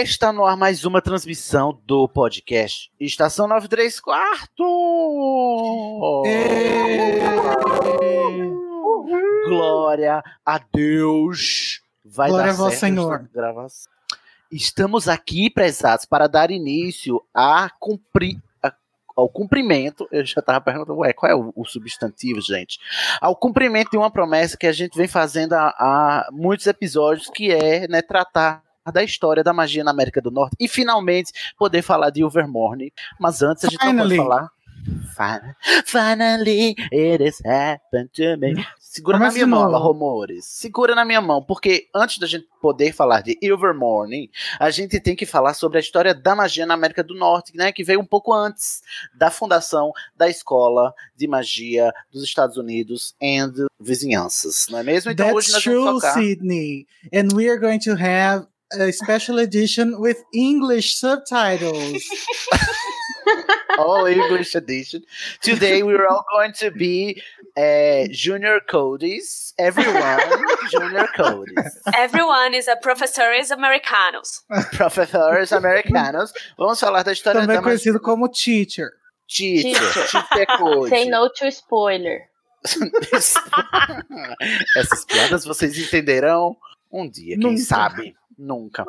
Está no ar mais uma transmissão do podcast Estação 93 Quarto! Glória a Deus! Vai Glória dar certo Senhor. gravação. Estamos aqui, prezados, para dar início a cumprir ao cumprimento, eu já estava perguntando, ué, qual é o, o substantivo, gente? Ao cumprimento de uma promessa que a gente vem fazendo há, há muitos episódios, que é né, tratar da história da magia na América do Norte e finalmente poder falar de Ilvermorny. Mas antes a gente Finally. não pode falar. Fin- Finally, it has happened to me. Segura Começa na minha de mão, novo. Rumores. Segura na minha mão, porque antes da gente poder falar de Ilvermorny, a gente tem que falar sobre a história da magia na América do Norte, né, que veio um pouco antes da fundação da escola de magia dos Estados Unidos e vizinhanças, não é mesmo? Então hoje That's nós vamos true, focar. Sydney. And we are going to have a special edition with English subtitles. all English edition. Today we're all going to be uh, junior codies. Everyone, junior codies. Everyone is a professores americanos. Professores americanos. Vamos falar da história Também da conhecido como teacher. Teacher. Teacher. Teacher code. Say no to spoiler. Essas piadas vocês entenderão um dia, quem Nunca. sabe? Nunca.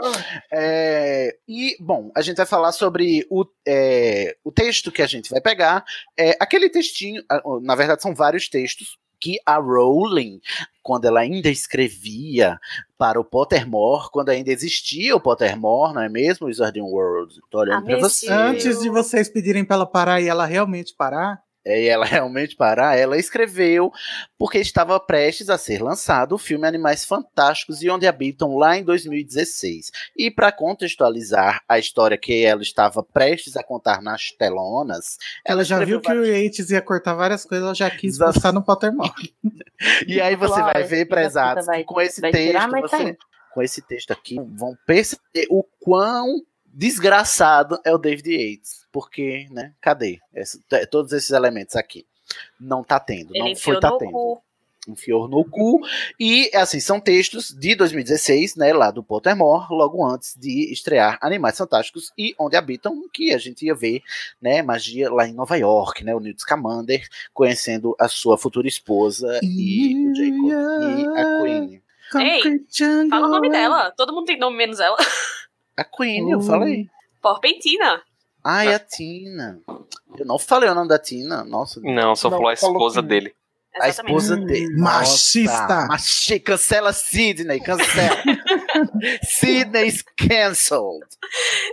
É, e, bom, a gente vai falar sobre o, é, o texto que a gente vai pegar. É, aquele textinho, ah, na verdade, são vários textos que a Rowling, quando ela ainda escrevia para o Pottermore, quando ainda existia o Pottermore, não é mesmo, Wizarding World? Tô olhando pra Amigo. você. Antes de vocês pedirem pra ela parar e ela realmente parar, e ela realmente parar, ela escreveu porque estava prestes a ser lançado o filme Animais Fantásticos e Onde Habitam lá em 2016. E para contextualizar a história que ela estava prestes a contar nas telonas, ela já viu escreveu que o Yates ia cortar várias coisas, ela já quis Exato. postar no Pottermore. E aí você Claro, vai ver, prezados, com esse vai texto, tirar, tá você- aí. com esse texto aqui, vão perceber o quão desgraçado é o David Yates. Porque, né, cadê Esse- todos esses elementos aqui? Não tá tendo, Ele não foi tá no tendo. cu. enfiou no cu. E, assim, são textos de 2016, né, lá do Pottermore, logo antes de estrear Animais Fantásticos e Onde Habitam, que a gente ia ver, né, magia lá em Nova York, né, o Newt Scamander conhecendo a sua futura esposa e o Jacob e a Queen. Ei, Fala o nome dela. Todo mundo tem nome menos ela. A Queen, eu Uh. falei. Porpentina. Ai, a Tina. Eu não falei o nome da Tina, nossa. Não, só falou a falou esposa que- dele. A Exatamente. esposa Hum, dele. machista. Nossa, machi- cancela Sidney, cancela. Sidney's cancelled.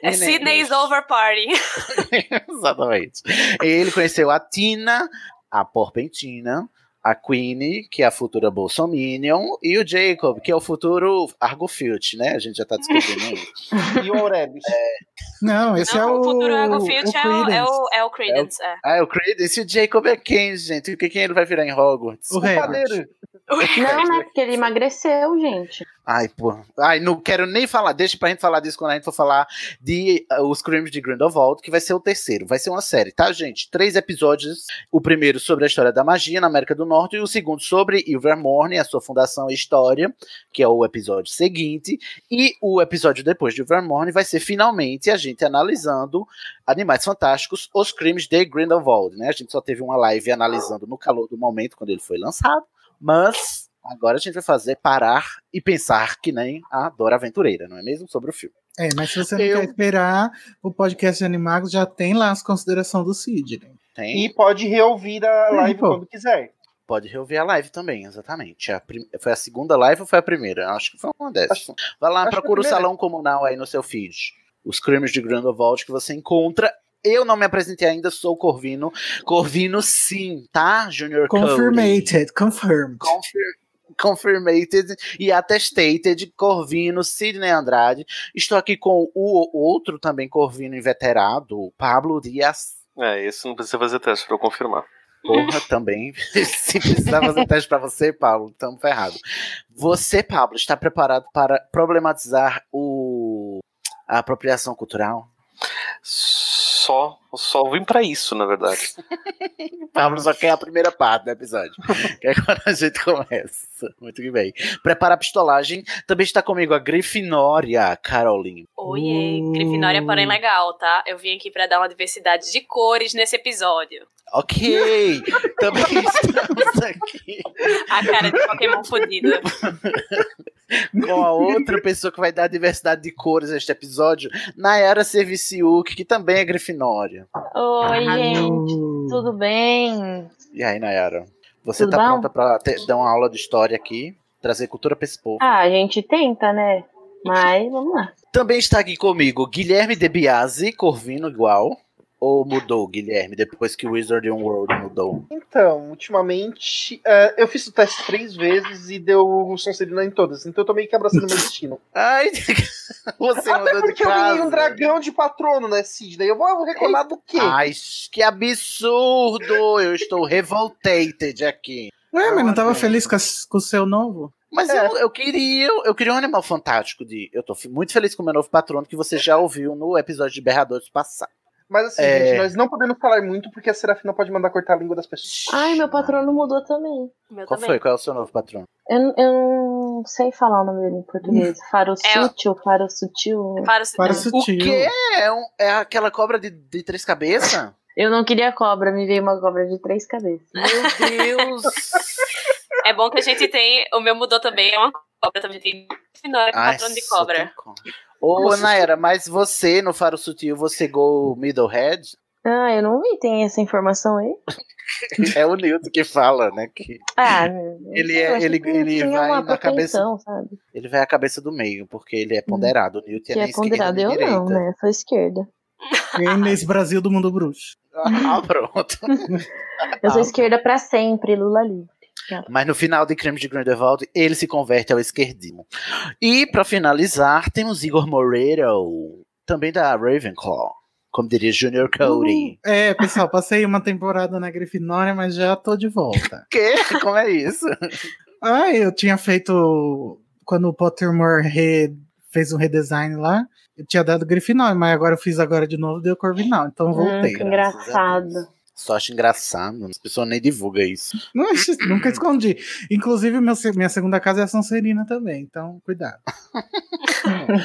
É Sydney's. Over Party. Exatamente. Ele conheceu a Tina, a Porpentina, a Queenie, que é a futura Bolsominion, e o Jacob, que é o futuro Argofield, né? A gente já tá descobrindo isso. E o Aurelius? Não, esse Não, é o. o futuro Agofield o é, o- é Credence. o, é o Credence. É. Ah, é o Credence e o Jacob é quem, gente? O que quem ele vai virar em Hogwarts? O. Padeiro. Não, né? Porque ele emagreceu, gente. Ai, pô. Ai, não quero nem falar. Deixa pra gente falar disso quando a gente for falar de uh, Os Crimes de Grindelwald, que vai ser o terceiro. Vai ser uma série, tá, gente? Três episódios. O primeiro sobre a história da magia na América do Norte e o segundo sobre Ilvermorny, a sua fundação e história, que é o episódio seguinte. E o episódio depois de Ilvermorny vai ser finalmente a gente analisando Animais Fantásticos, Os Crimes de Grindelwald, né? A gente só teve uma live analisando no calor do momento, quando ele foi lançado. Mas agora a gente vai fazer parar e pensar que nem a Dora Aventureira, não é mesmo? Sobre o filme. É, mas se você não Eu- quer esperar, o podcast de Animagos já tem lá as considerações do Sidney. Tem? E pode reouvir a Sim, live pô. quando quiser. Pode reouvir a live também, exatamente. A prim- Foi a segunda live ou foi a primeira? Acho que foi uma dessas. Vai lá, acho procura o salão comunal aí no seu feed. Os crimes de Grindelwald que você encontra. Eu não me apresentei ainda, sou o Corvino. Corvino sim, tá? Junior Cody. Confirmated, confirmed. Confir- Confirmated e attestated Corvino Sidney Andrade. Estou aqui com o outro também Corvino inveterado, o Pablo Dias. É, isso não precisa fazer teste pra eu confirmar. Porra, também. Se precisar fazer teste pra você, Pablo, estamos ferrados. Você, Pablo, está preparado para problematizar o... a apropriação cultural? Só, só vim pra isso, na verdade. Pablo só quer a primeira parte do episódio. que é quando a gente começa. Muito que bem. Prepara a pistolagem. Também está comigo a Grifinória, Caroline. Oiê, Uh. Grifinória, porém legal, tá? Eu vim aqui pra dar uma diversidade de cores nesse episódio. Ok! Também estamos aqui A cara de Pokémon fodida. com a outra pessoa que vai dar diversidade de cores neste episódio, Nayara Serviciuk, que também é Grifinória. Oi, gente. Uh, Tudo bem? E aí, Nayara? Você Tudo tá bom? pronta pra ter- dar uma aula de história aqui? Trazer cultura pra esse povo? Ah, a gente tenta, né? Mas vamos lá. Também está aqui comigo Guilherme De Biasi, Corvino igual. Ou mudou, Guilherme, depois que o Wizard World mudou? Então, ultimamente, é, eu fiz o teste três vezes e deu Sonserina em todas. Então eu tô meio que abraçando meu destino. Ai, você Até mudou de porque eu ganhei casa. um dragão de patrono, né, Sidney? Eu vou, eu vou reclamar do quê? Ai, que absurdo! Eu estou revoltated aqui. Ué, mas não tava feliz com, com o seu novo? Mas É. eu, eu queria, eu queria um animal fantástico de. Eu tô muito feliz com o meu novo patrono que você já ouviu no episódio de Berradores passado. Mas assim, É. gente, nós não podemos falar muito porque a Serafina pode mandar cortar a língua das pessoas. Ai, meu patrono mudou também. Meu Qual também. foi? Qual é o seu novo patrono? Eu, eu não sei falar o nome dele em português. Faro É o- sutil, faro sutil. Para o Para não. sutil. O quê? É, um- é aquela cobra de, de três cabeças? Eu não queria cobra, me veio uma cobra de três cabeças. Meu Deus! É bom que a gente tem. O meu mudou também, é uma cobra também. Tem patrono de cobra. Ô, Naira, mas você, no Faro Sutil, você go Middlehead? Ah, eu não vi, tem essa informação aí? É o Newton que fala, né? Que Ah, Ele eu é- ele- que ele vai na cabeça- sabe? ele vai à cabeça do meio, porque ele é ponderado. O Newton Que é é esquerda ponderado, nem eu direita. não, né? Sou esquerda. E nesse Brasil do mundo bruxo. Ah, pronto. Eu sou Ah. esquerda pra sempre, Lula livre. Mas no final de Crime de Grindelwald, ele se converte ao esquerdismo. E, pra finalizar, temos Igor Moreiro, também da Ravenclaw. Como diria Junior Cody. É, pessoal, passei uma temporada na Grifinória, mas já tô de volta. Quê? Como é isso? Ah, eu tinha feito. Quando o Pottermore re- fez um redesign lá, eu tinha dado Grifinória, mas agora eu fiz agora de novo, deu Corvinal. Então eu Hum, voltei. que graças a engraçado. Só acho engraçado. As pessoas nem divulgam isso. Não, nunca escondi. Inclusive, meu minha segunda casa é a Sonserina também, então cuidado.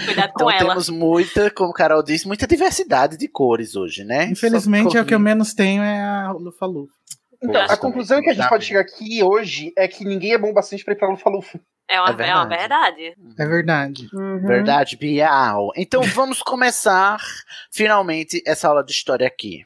Cuidado Então com ela. temos muita, como o Carol disse, muita diversidade de cores hoje, né? Infelizmente, é o que eu menos tenho é a Lufa-Lufa. Então, a conclusão que a gente pode chegar aqui hoje é que ninguém é bom bastante pra ir pra Lufa-Lufa. É uma, É é uma verdade. verdade. É verdade. Uhum. Verdade, Bial. Então vamos começar finalmente essa aula de história aqui.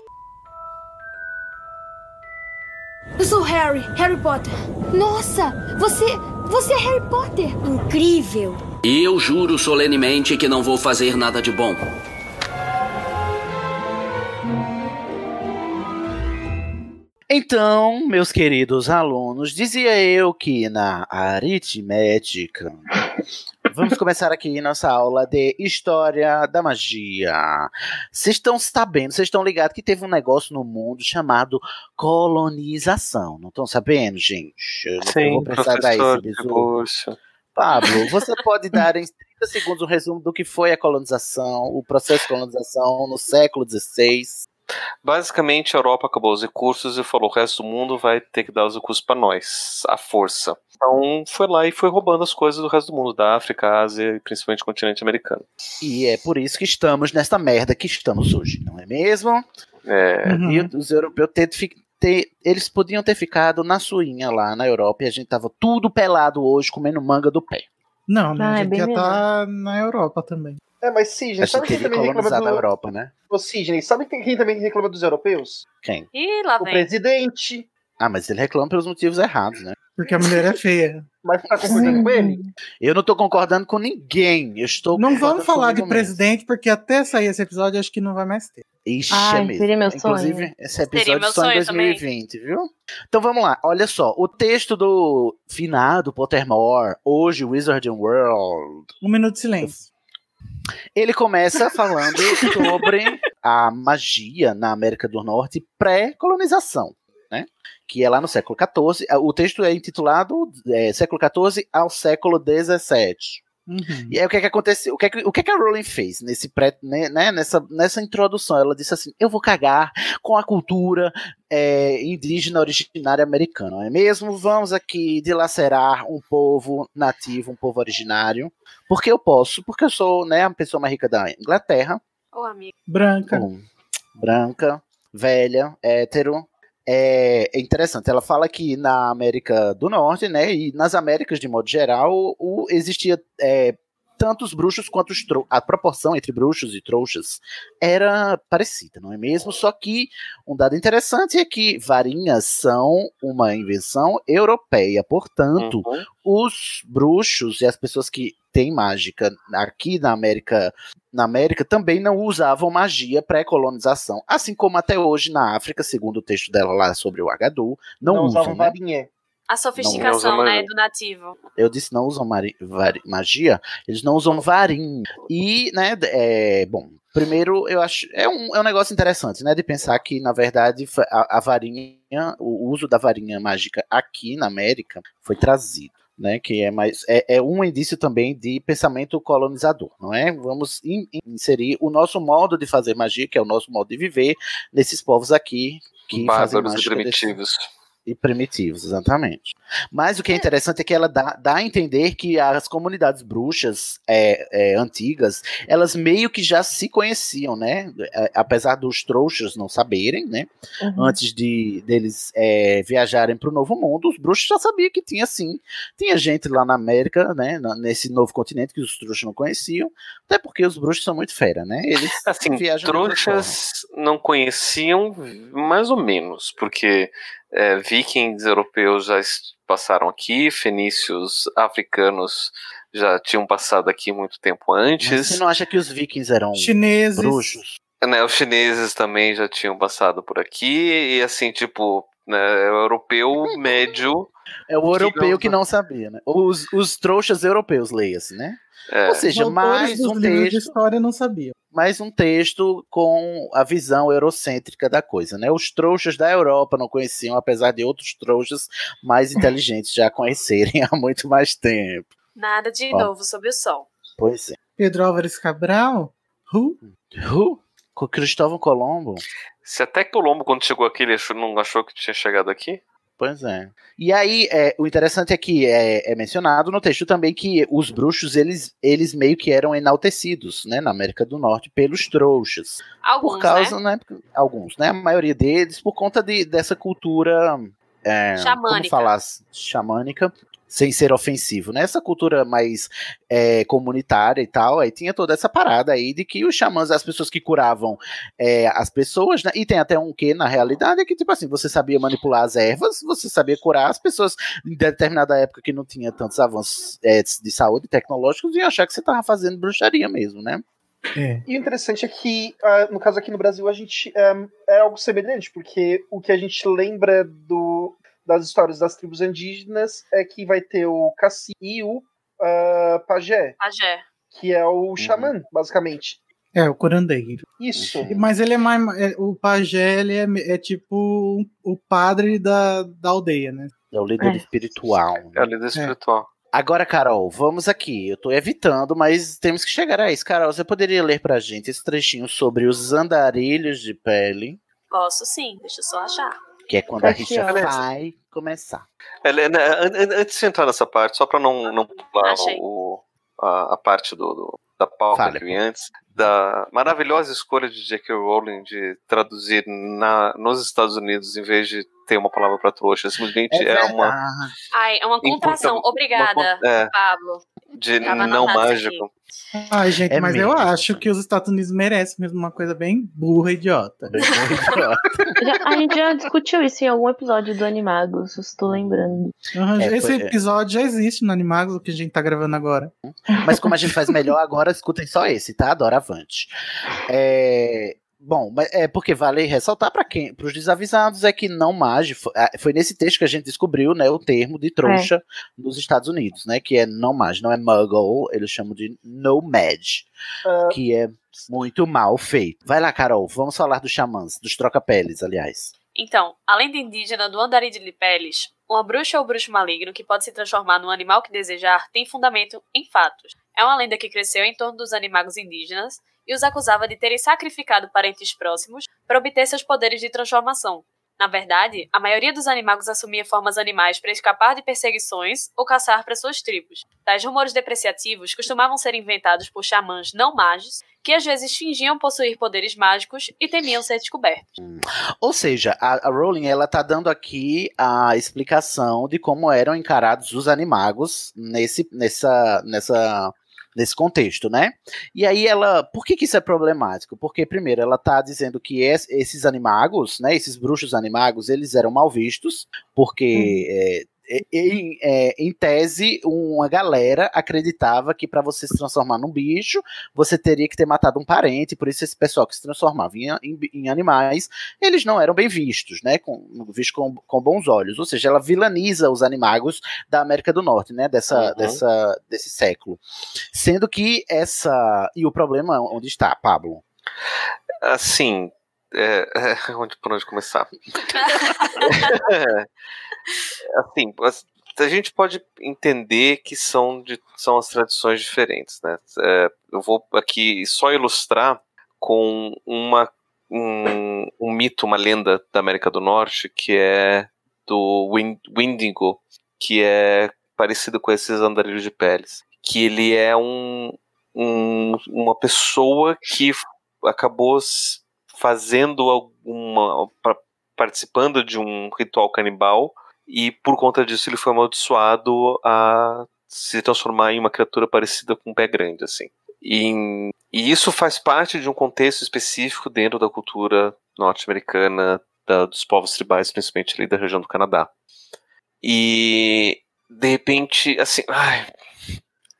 Eu sou Harry, Harry Potter. Nossa, você, você é Harry Potter. Incrível. E eu juro solenemente que não vou fazer nada de bom. Então, meus queridos alunos, dizia eu que na aritmética. Vamos começar aqui nossa aula de História da Magia. Vocês estão sabendo, vocês estão ligados que teve um negócio no mundo chamado colonização. Não estão sabendo, gente? Eu não Sim, vou precisar dar esse. Pablo, você pode dar em segundos um resumo do que foi a colonização, o processo de colonização no século XVI. Basicamente, a Europa acabou os recursos e falou: o resto do mundo vai ter que dar os recursos para nós, à força. Então, foi lá e foi roubando as coisas do resto do mundo, da África, Ásia e principalmente o continente americano. E é por isso que estamos nessa merda que estamos hoje, não é mesmo? É. Uhum. E os europeus ter, ter, eles podiam ter ficado na suinha lá na Europa e a gente tava tudo pelado hoje comendo manga do pé. Não, né? Ah, a é gente bem já melhor. tá na Europa também. É, mas Sidney, A sabe gente quem também reclama do... Europa, né? Ô, Sidney, sabe quem, também reclama dos europeus? Quem? Ih, lá O vem. presidente. Ah, mas ele reclama pelos motivos errados, né? Porque a mulher é feia. Mas tá concordando com ele? Eu não tô concordando com ninguém. Eu estou Não vamos falar de mesmo. presidente, porque até sair esse episódio acho que não vai mais ter. Ixi, Ai, é mesmo. seria meu Inclusive, sonho. esse episódio só em sonho também. 2020, viu? Então vamos lá. Olha só. O texto do finado Pottermore, hoje Wizarding World, Um minuto de silêncio. ele começa falando sobre a magia na América do Norte pré-colonização. Né? Que é lá no século XIV. O texto é intitulado é, Século XIV ao século XVII. Uhum. E aí o que é que aconteceu? O que é que, o que, é que a Rowling fez nesse pré, né, né, nessa, nessa introdução? Ela disse assim: eu vou cagar com a cultura é, indígena originária americana, não é mesmo? Vamos aqui dilacerar um povo nativo, um povo originário. Porque eu posso, porque eu sou né, a pessoa mais rica da Inglaterra, Ô, amigo. Branca. um, branca, velha, hétero. É, é interessante, ela fala que na América do Norte, né, e nas Américas de modo geral, o, existia é, tanto os bruxos quanto os trou- a proporção entre bruxos e trouxas era parecida, não é mesmo? Só que um dado interessante é que varinhas são uma invenção europeia, portanto, Uhum. os bruxos e as pessoas que têm mágica aqui na América, na América também não usavam magia pré-colonização, assim como até hoje na África, segundo o texto dela lá sobre o Agadu, não, Não usam, usavam né? varinha. A sofisticação, Não, né, do nativo. Eu disse não usam magia, eles não usam varinha. E, né, é, bom, primeiro eu acho, é um, é um negócio interessante, né, de pensar que, na verdade, a, a varinha, o uso da varinha mágica aqui na América foi trazido. Né, que é mais é, é um indício também de pensamento colonizador, não é? Vamos in- inserir o nosso modo de fazer magia, que é o nosso modo de viver, nesses povos aqui que fazem Bárbaros mágica desse- primitivos. E primitivos, exatamente. Mas o que é interessante é que ela dá, dá a entender que as comunidades bruxas é, é, antigas, elas meio que já se conheciam, né? É, Apesar dos trouxas não saberem, né? Uhum. Antes de deles é, viajarem para o Novo Mundo, os bruxos já sabiam que tinha sim, tinha gente lá na América, né? Nesse novo continente que os trouxas não conheciam, até porque os bruxos são muito fera, né? Eles Assim, viajam trouxas não conheciam mais ou menos, porque é, vikings europeus já passaram aqui, fenícios africanos já tinham passado aqui muito tempo Mas antes. Você não acha que os vikings eram Chineses. bruxos? né, os chineses também já tinham passado por aqui, e assim, tipo, né, o europeu médio. É o europeu não- que não sabia, né? Os, os trouxas europeus, leia-se, né? é, Ou seja, mais um livros de texto, história não sabiam. Mais um texto com a visão eurocêntrica da coisa, né? Os trouxas da Europa não conheciam, apesar de outros trouxas mais inteligentes já conhecerem há muito mais tempo. Nada de Ó. novo sob o sol. Pois é. Pedro Álvares Cabral? Who? Who? Com Cristóvão Colombo? se até Colombo, quando chegou aqui, ele achou- não achou que tinha chegado aqui. Pois é. E aí, é, o interessante é que é, é mencionado no texto também que os bruxos, eles, eles meio que eram enaltecidos, né, na América do Norte, pelos trouxas. Alguns, por causa, né? né? alguns, né? A maioria deles, por conta de, dessa cultura. É, Como Xamânica. falar? Xamânica. Sem ser ofensivo, né? Essa cultura mais é, comunitária e tal, aí tinha toda essa parada aí de que os xamãs, as pessoas que curavam é, as pessoas, né? E tem até um que na realidade é que, tipo assim, você sabia manipular as ervas, você sabia curar as pessoas em determinada época que não tinha tantos avanços é, de saúde tecnológicos e achar que você tava fazendo bruxaria mesmo, né? É. E o interessante é que, ah, no caso aqui no Brasil, a gente ah, é algo semelhante, porque o que a gente lembra do, das histórias das tribos indígenas é que vai ter o cacique e o ah, pajé, Pajé. que é o xamã, basicamente. É, o curandeiro. Isso. Mas ele é mais. é, o pajé, ele é, é tipo o padre da, da aldeia, né? É o líder É. espiritual. É a líder espiritual. Agora, Carol, vamos aqui. Eu tô evitando, mas temos que chegar a isso. Carol, você poderia ler pra gente esse trechinho sobre os andarilhos de pele, Posso sim, deixa eu só achar. Que é quando a ó. vai começar. Helena, an- antes de entrar nessa parte, só para não, não pular o, a, a parte do, do- da pauta Fale. que eu vi antes, da maravilhosa escolha de J.K. Rowling de traduzir na, nos Estados Unidos em vez de ter uma palavra para trouxa. Simplesmente é, uma. verdade. Ai, é uma contração. Uma Obrigada, con- é, Pablo. de não mágico. Ai, gente, É mas eu mesmo. acho que os Estados Unidos merecem mesmo uma coisa bem burra e idiota. Bem idiota. Já- a gente já discutiu isso em algum episódio do Animagos, eu estou lembrando. Uhum, É, Esse foi- episódio já existe no Animagos, o que a gente tá gravando agora. Mas como a gente faz melhor agora, escutem só esse, tá? É, bom, é porque vale ressaltar para quem, para os desavisados, é que não mage foi, ah, foi nesse texto que a gente descobriu, né, o termo de trouxa nos Estados Unidos, né, que é não mage, não é muggle, eles chamam de no mage, Ah, que é muito mal feito. Vai lá, Carol, vamos falar dos xamãs, dos troca-peles, aliás. Então, além de indígena do andarim de Lipeles, uma bruxa ou bruxo maligno que pode se transformar num animal que desejar tem fundamento em fatos. É uma lenda que cresceu em torno dos animagos indígenas e os acusava de terem sacrificado parentes próximos para obter seus poderes de transformação. Na verdade, a maioria dos animagos assumia formas animais para escapar de perseguições ou caçar para suas tribos. Tais rumores depreciativos costumavam ser inventados por xamãs não magos, que às vezes fingiam possuir poderes mágicos e temiam ser descobertos. Ou seja, a, a Rowling ela tá dando aqui a explicação de como eram encarados os animagos nesse, nessa, nessa, nesse contexto, né? E aí ela, por que, que isso é problemático? Porque primeiro ela tá dizendo que es- esses animagos, né, esses bruxos animagos, eles eram mal vistos, porque é, e- em, é, em tese, uma galera acreditava que para você se transformar num bicho, você teria que ter matado um parente, por isso esse pessoal que se transformava em, em- em animais, eles não eram bem vistos, né, com, vistos com, com bons olhos, ou seja, ela vilaniza os animagos da América do Norte, né, dessa, Uhum. dessa, desse século. Sendo que essa, e o problema onde está, Pablo? Assim, é, é, onde, por onde começar? assim, as- a gente pode entender que são, de, são as tradições diferentes, né? É, eu vou aqui só ilustrar com uma, um, um mito, uma lenda da América do Norte, que é do Win- Wendigo, que é parecido com esses andarilhos de peles. Que ele é um, um- uma pessoa que acabou fazendo alguma. pa- participando de um ritual canibal e por conta disso ele foi amaldiçoado a se transformar em uma criatura parecida com um pé grande, assim. E, e isso faz parte de um contexto específico dentro da cultura norte-americana, dos povos tribais, principalmente ali da região do Canadá. E de repente, assim, ai,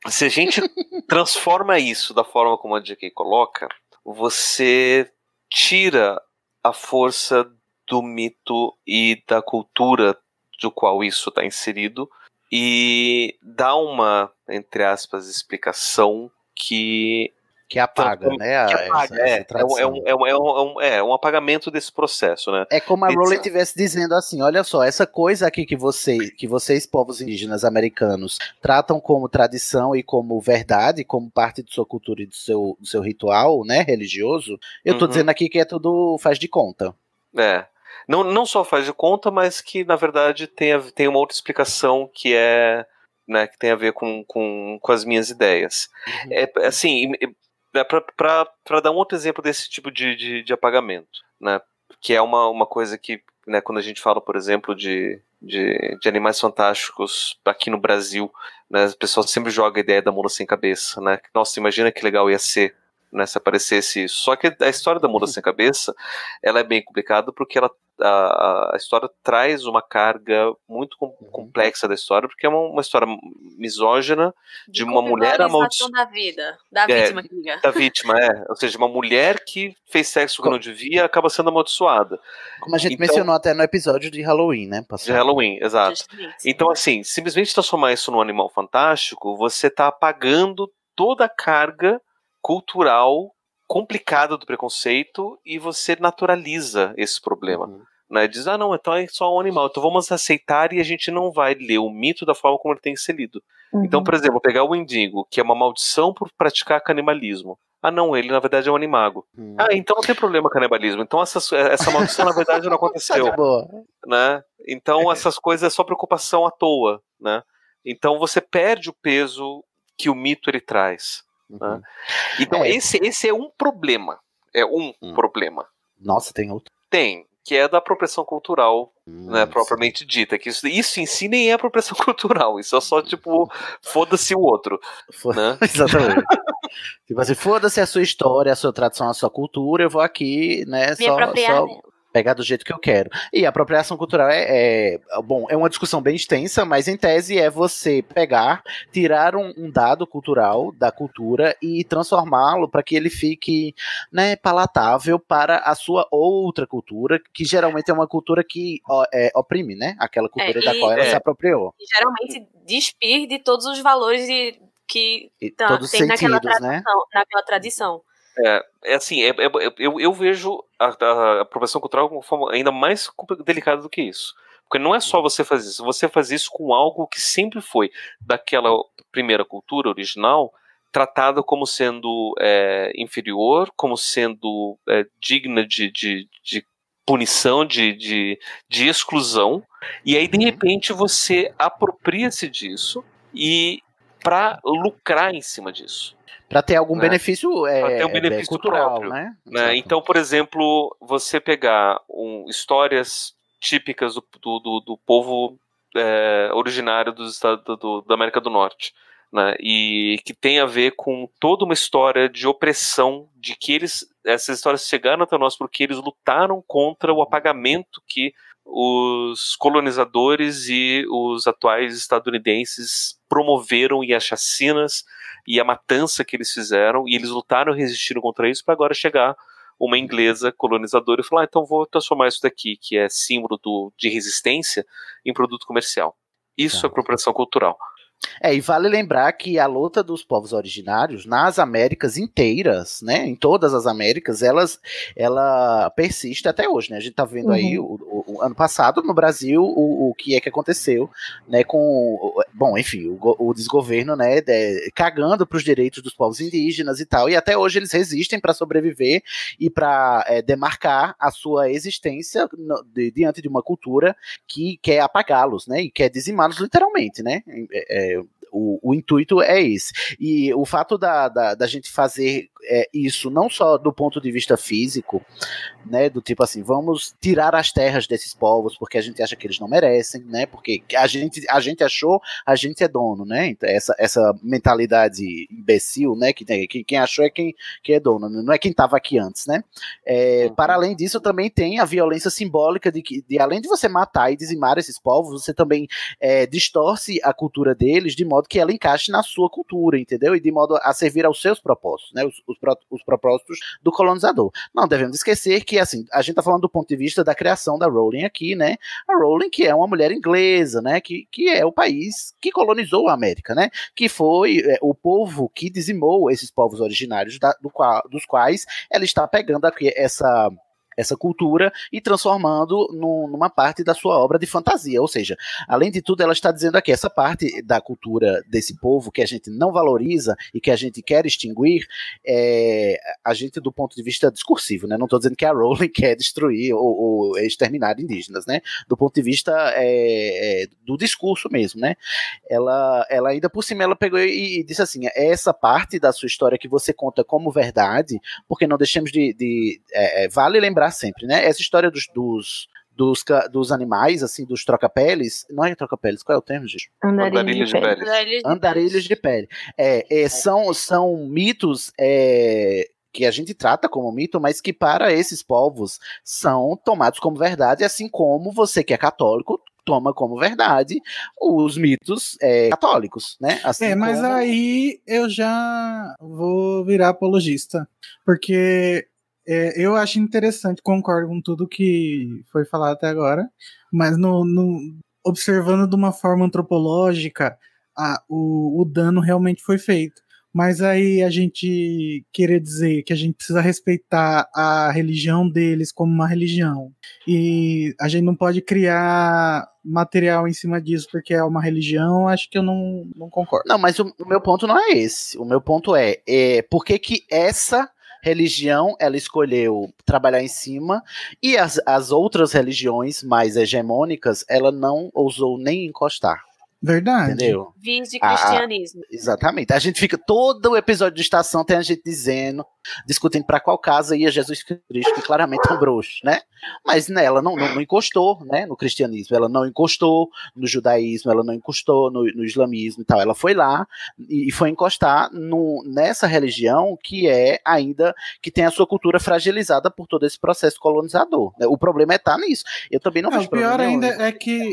se a gente transforma isso da forma como a JK coloca, você tira a força do mito e da cultura do qual isso está inserido e dá uma, entre aspas, explicação que Que apaga, Então, né? que apaga, essa- é, essa é, um, tradição. é, um, é, um, é, um, é um apagamento desse processo, né? É como a Rowling estivesse dizendo assim: olha só, essa coisa aqui que, você, que vocês, povos indígenas americanos, tratam como tradição e como verdade, como parte de sua cultura e do seu, do seu ritual, né, religioso, eu tô Uhum. dizendo aqui que é tudo faz de conta. É. Não, não só faz de conta, mas que na verdade tem, a- tem uma outra explicação que é. Né, que tem a ver com, com, com as minhas ideias. É, assim, para dar um outro exemplo desse tipo de, de, de apagamento, né, que é uma, uma coisa que, né, quando a gente fala, por exemplo, de, de, de animais fantásticos aqui no Brasil, né, o pessoal sempre joga a ideia da mula sem cabeça, né, nossa, imagina que legal ia ser né, se aparecesse isso. Só que a história da mula sem cabeça, ela é bem complicada porque ela, a, a história traz uma carga muito com- complexa da história, porque é uma, uma história misógina de, uma mulher amaldiçoada da vida, da É, vítima, da vítima, é. Ou seja, uma mulher que fez sexo que não devia acaba sendo amaldiçoada. Como a gente Então- mencionou até no episódio de Halloween, né? De passado. Halloween, exato. Justamente. Então, assim, simplesmente transformar isso num animal fantástico, você tá apagando toda a carga cultural complicada do preconceito e você naturaliza esse problema. Né? Diz, ah, não, então é só um animal, então vamos aceitar e a gente não vai ler o mito da forma como ele tem que ser lido. Uhum. Então, por exemplo, pegar o Indigo, que é uma maldição por praticar canibalismo. Ah, não, ele na verdade é um animago. Hum. Ah, então não tem problema canibalismo. Então essa, essa maldição na verdade não aconteceu. Tá boa. né? Então essas coisas é só preocupação à toa, né? Então você perde o peso que o mito ele traz. Né? Então É. esse, esse é um problema. É um problema. Nossa, tem outro. Tem, que é da apropriação cultural, Hum, né, propriamente dita. Que isso, isso em si nem é apropriação cultural, isso é só tipo, foda-se o outro. Né? Exatamente. tipo assim, foda-se a sua história, a sua tradição, a sua cultura, eu vou aqui, né, Me só, apropriar só dela. Pegar do jeito que eu quero. E a apropriação cultural é, é- bom, é uma discussão bem extensa, mas em tese é você pegar, tirar um, um dado cultural da cultura e transformá-lo para que ele fique, né, palatável para a sua outra cultura, que geralmente é uma cultura que ó, é, oprime, né, aquela cultura É, da e- qual ela É. se apropriou. E geralmente despir de todos os valores de, que E tá- todos os tem naquela sentidos, né? tradição, naquela tradição. É, é assim, é- é- eu, eu vejo a, a apropriação cultural como uma forma ainda mais delicada do que isso. Porque não é só você fazer isso, você faz isso com algo que sempre foi daquela primeira cultura original, tratada como sendo é, inferior, como sendo é, digna de, de, de punição, de, de, de exclusão, e aí de repente você apropria-se disso e para lucrar em cima disso. Para ter algum Né? benefício, é, ter um é, benefício cultural, próprio, né? né? Então, por exemplo, você pegar um, histórias típicas do, do, do- povo é, originário dos Estados do- do- da América do Norte, né? E que tem a ver com toda uma história de opressão, de que eles essas histórias chegaram até nós porque eles lutaram contra o apagamento que os colonizadores e os atuais estadunidenses promoveram e as chacinas e a matança que eles fizeram e eles lutaram e resistiram contra isso para agora chegar uma inglesa colonizadora e falar, ah, então vou transformar isso daqui, que é símbolo do, de resistência, em produto comercial. Isso é apropriação cultural. É, e vale lembrar que a luta dos povos originários nas Américas inteiras, né, em todas as Américas, elas, ela persiste até hoje, né? A gente tá vendo aí o, o- o ano passado no Brasil o, o que é que aconteceu, né, com, bom, enfim, o, o desgoverno, né, de- cagando para os direitos dos povos indígenas e tal, e até hoje eles resistem para sobreviver e para demarcar a sua existência no- de- diante de uma cultura que quer apagá-los, né, e quer dizimá-los literalmente, né? É, é, o, o intuito é esse. E o fato da, da, da gente fazer é, isso não só do ponto de vista físico, né, do tipo assim, vamos tirar as terras desses povos porque a gente acha que eles não merecem, né, porque a gente, a gente achou, a gente é dono, né, então essa, essa mentalidade imbecil, né, que, que quem achou é quem, quem é dono, não é quem estava aqui antes, né. É, Para além disso, também tem a violência simbólica de que, de, além de você matar e dizimar esses povos, você também é, distorce a cultura deles de modo que ela encaixe na sua cultura, entendeu? E de modo a servir aos seus propósitos, né? Os, os, os propósitos do colonizador. Não devemos esquecer que, assim, a gente tá falando do ponto de vista da criação da Rowling aqui, né? A Rowling, que é uma mulher inglesa, né? Que, que é o país que colonizou a América, né? Que foi é, o povo que dizimou esses povos originários, da- do qual- dos quais ela está pegando aqui essa essa cultura e transformando num- numa parte da sua obra de fantasia. Ou seja, além de tudo, ela está dizendo aqui, essa parte da cultura desse povo que a gente não valoriza e que a gente quer extinguir, é, a gente, do ponto de vista discursivo, né? Não estou dizendo que a Rowling quer destruir ou, ou exterminar indígenas, né? Do ponto de vista é, é, do discurso mesmo, né? Ela, ela ainda por cima ela pegou e, e disse assim: essa parte da sua história que você conta como verdade, porque não deixemos de. de é, é, vale lembrar sempre, né? Essa história dos, dos, dos, dos animais, assim, dos troca-peles. Não é troca-peles, qual é o termo, gente? Andarilhos de pele. Andarilhos de Andarilhos de pele. É, é, são, são mitos é, que a gente trata como mito, mas que para esses povos são tomados como verdade, assim como você que é católico toma como verdade os mitos é, católicos, né? Assim É, mas como- aí eu já vou virar apologista. Porque é, eu acho interessante, concordo com tudo que foi falado até agora, mas no, no- observando de uma forma antropológica, a- o, o dano realmente foi feito. Mas aí a gente querer dizer que a gente precisa respeitar a religião deles como uma religião. E a gente não pode criar material em cima disso porque é uma religião, acho que eu não, não concordo. Não, mas o, o meu ponto não é esse. O meu ponto é, é por que, que essa religião ela escolheu trabalhar em cima e as, as outras religiões mais hegemônicas ela não ousou nem encostar. Verdade. Entendeu? Vis de Ah, cristianismo. Exatamente. A gente fica todo o episódio de estação tem a gente dizendo, discutindo para qual casa ia Jesus Cristo, que claramente é um bruxo, né? Mas nela não, não, não encostou, né? No cristianismo, ela não encostou no judaísmo, ela não encostou no, no islamismo e tal. Ela foi lá e, e foi encostar no, nessa religião que é ainda que tem a sua cultura fragilizada por todo esse processo colonizador. né? O problema é estar nisso. Eu também não É, vejo o pior ainda nenhum. é que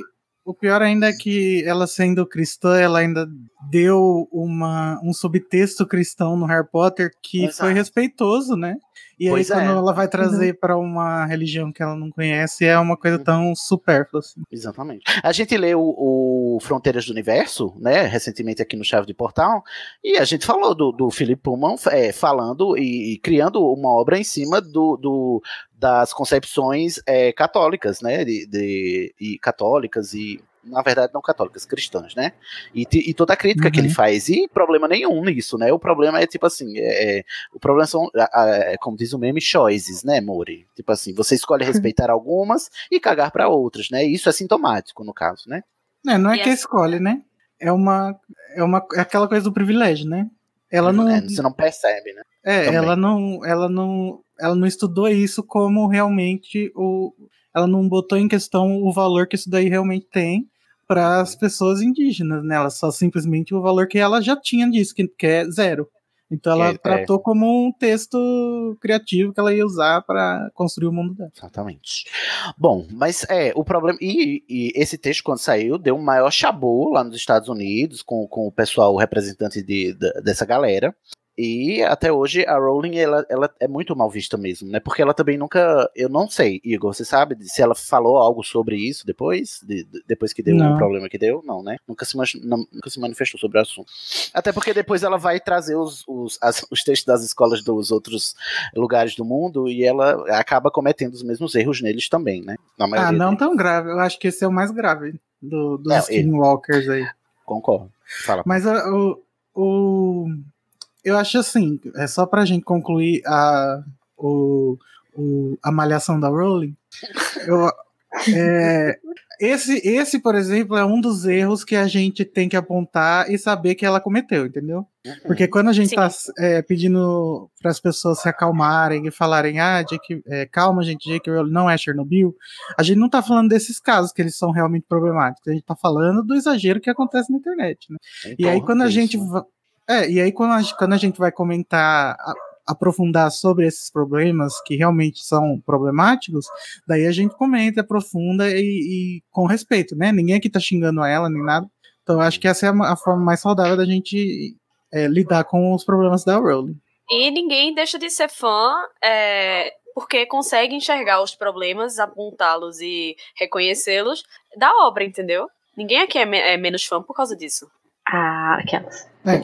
o pior ainda é que ela sendo cristã, ela ainda deu uma, um subtexto cristão no Harry Potter que Exato. foi respeitoso, né? E Pois aí é. quando ela vai trazer pra uma religião que ela não conhece, é uma coisa tão supérflua assim. Exatamente. A gente leu o, Fronteiras do Universo, né, recentemente aqui no Chave de Portal, e a gente falou do, do Philip Pullman é, falando e, e criando uma obra em cima do, do- das concepções é, católicas, né, de, de- e católicas e na verdade não católicas, cristãs, né? E, e toda a crítica que ele Uhum. faz e problema nenhum nisso, né? O problema é tipo assim, é, é, o problema são, a- a- é, como diz o meme, choices, né, Mori? Tipo assim, você escolhe respeitar algumas e cagar para outras, né? Isso é sintomático no caso, né? É, não é E que essa- escolhe, né? É uma é uma é aquela coisa do privilégio, né? Ela não É, você não percebe, né? É, Também. ela não, ela não, ela não estudou isso como realmente o, ela não botou em questão o valor que isso daí realmente tem para as pessoas indígenas, né? Ela só simplesmente o valor que ela já tinha disso, que, que é zero. Então ela É, é. tratou como um texto criativo que ela ia usar para construir o mundo dela. Exatamente. Bom, mas é, o problema. E, e esse texto, quando saiu, deu um maior chabu lá nos Estados Unidos, com, com o pessoal representante de, da- dessa galera. E até hoje a Rowling ela, ela é muito mal vista mesmo, né? Porque ela também nunca. Eu não sei, Igor, você sabe se ela falou algo sobre isso depois? De- de- depois que deu o problema que deu? Não, né? Nunca se, não- nunca se manifestou sobre o assunto. Até porque depois ela vai trazer os, os, as- os textos das escolas dos outros lugares do mundo e ela acaba cometendo os mesmos erros neles também, né? Ah, não deles. tão grave. Eu acho que esse é o mais grave do, dos Não, skinwalkers aí. Concordo. Fala. Mas a- o, o- eu acho assim, é só pra gente concluir a, o, o- a malhação da Rowling. Eu, é, esse, esse, por exemplo, é um dos erros que a gente tem que apontar e saber que ela cometeu, entendeu? Porque quando a gente Sim. tá é, pedindo para as pessoas se acalmarem e falarem, ah, Jake, é, calma, gente, Jake Rowling não é Chernobyl, a gente não tá falando desses casos que eles são realmente problemáticos, a gente tá falando do exagero que acontece na internet, né? Em E aí quando a disso, gente né? É, e aí quando a, gente- quando a gente vai comentar a- aprofundar sobre esses problemas que realmente são problemáticos, daí a gente comenta, aprofunda e, e com respeito, né? Ninguém aqui tá xingando ela nem nada. Então eu acho que essa é a, a forma mais saudável da gente é, lidar com os problemas da Rowling. E ninguém deixa de ser fã é, porque consegue enxergar os problemas, apontá-los e reconhecê-los da obra, entendeu? Ninguém aqui é, me- é menos fã por causa disso. Ah, aquelas. É.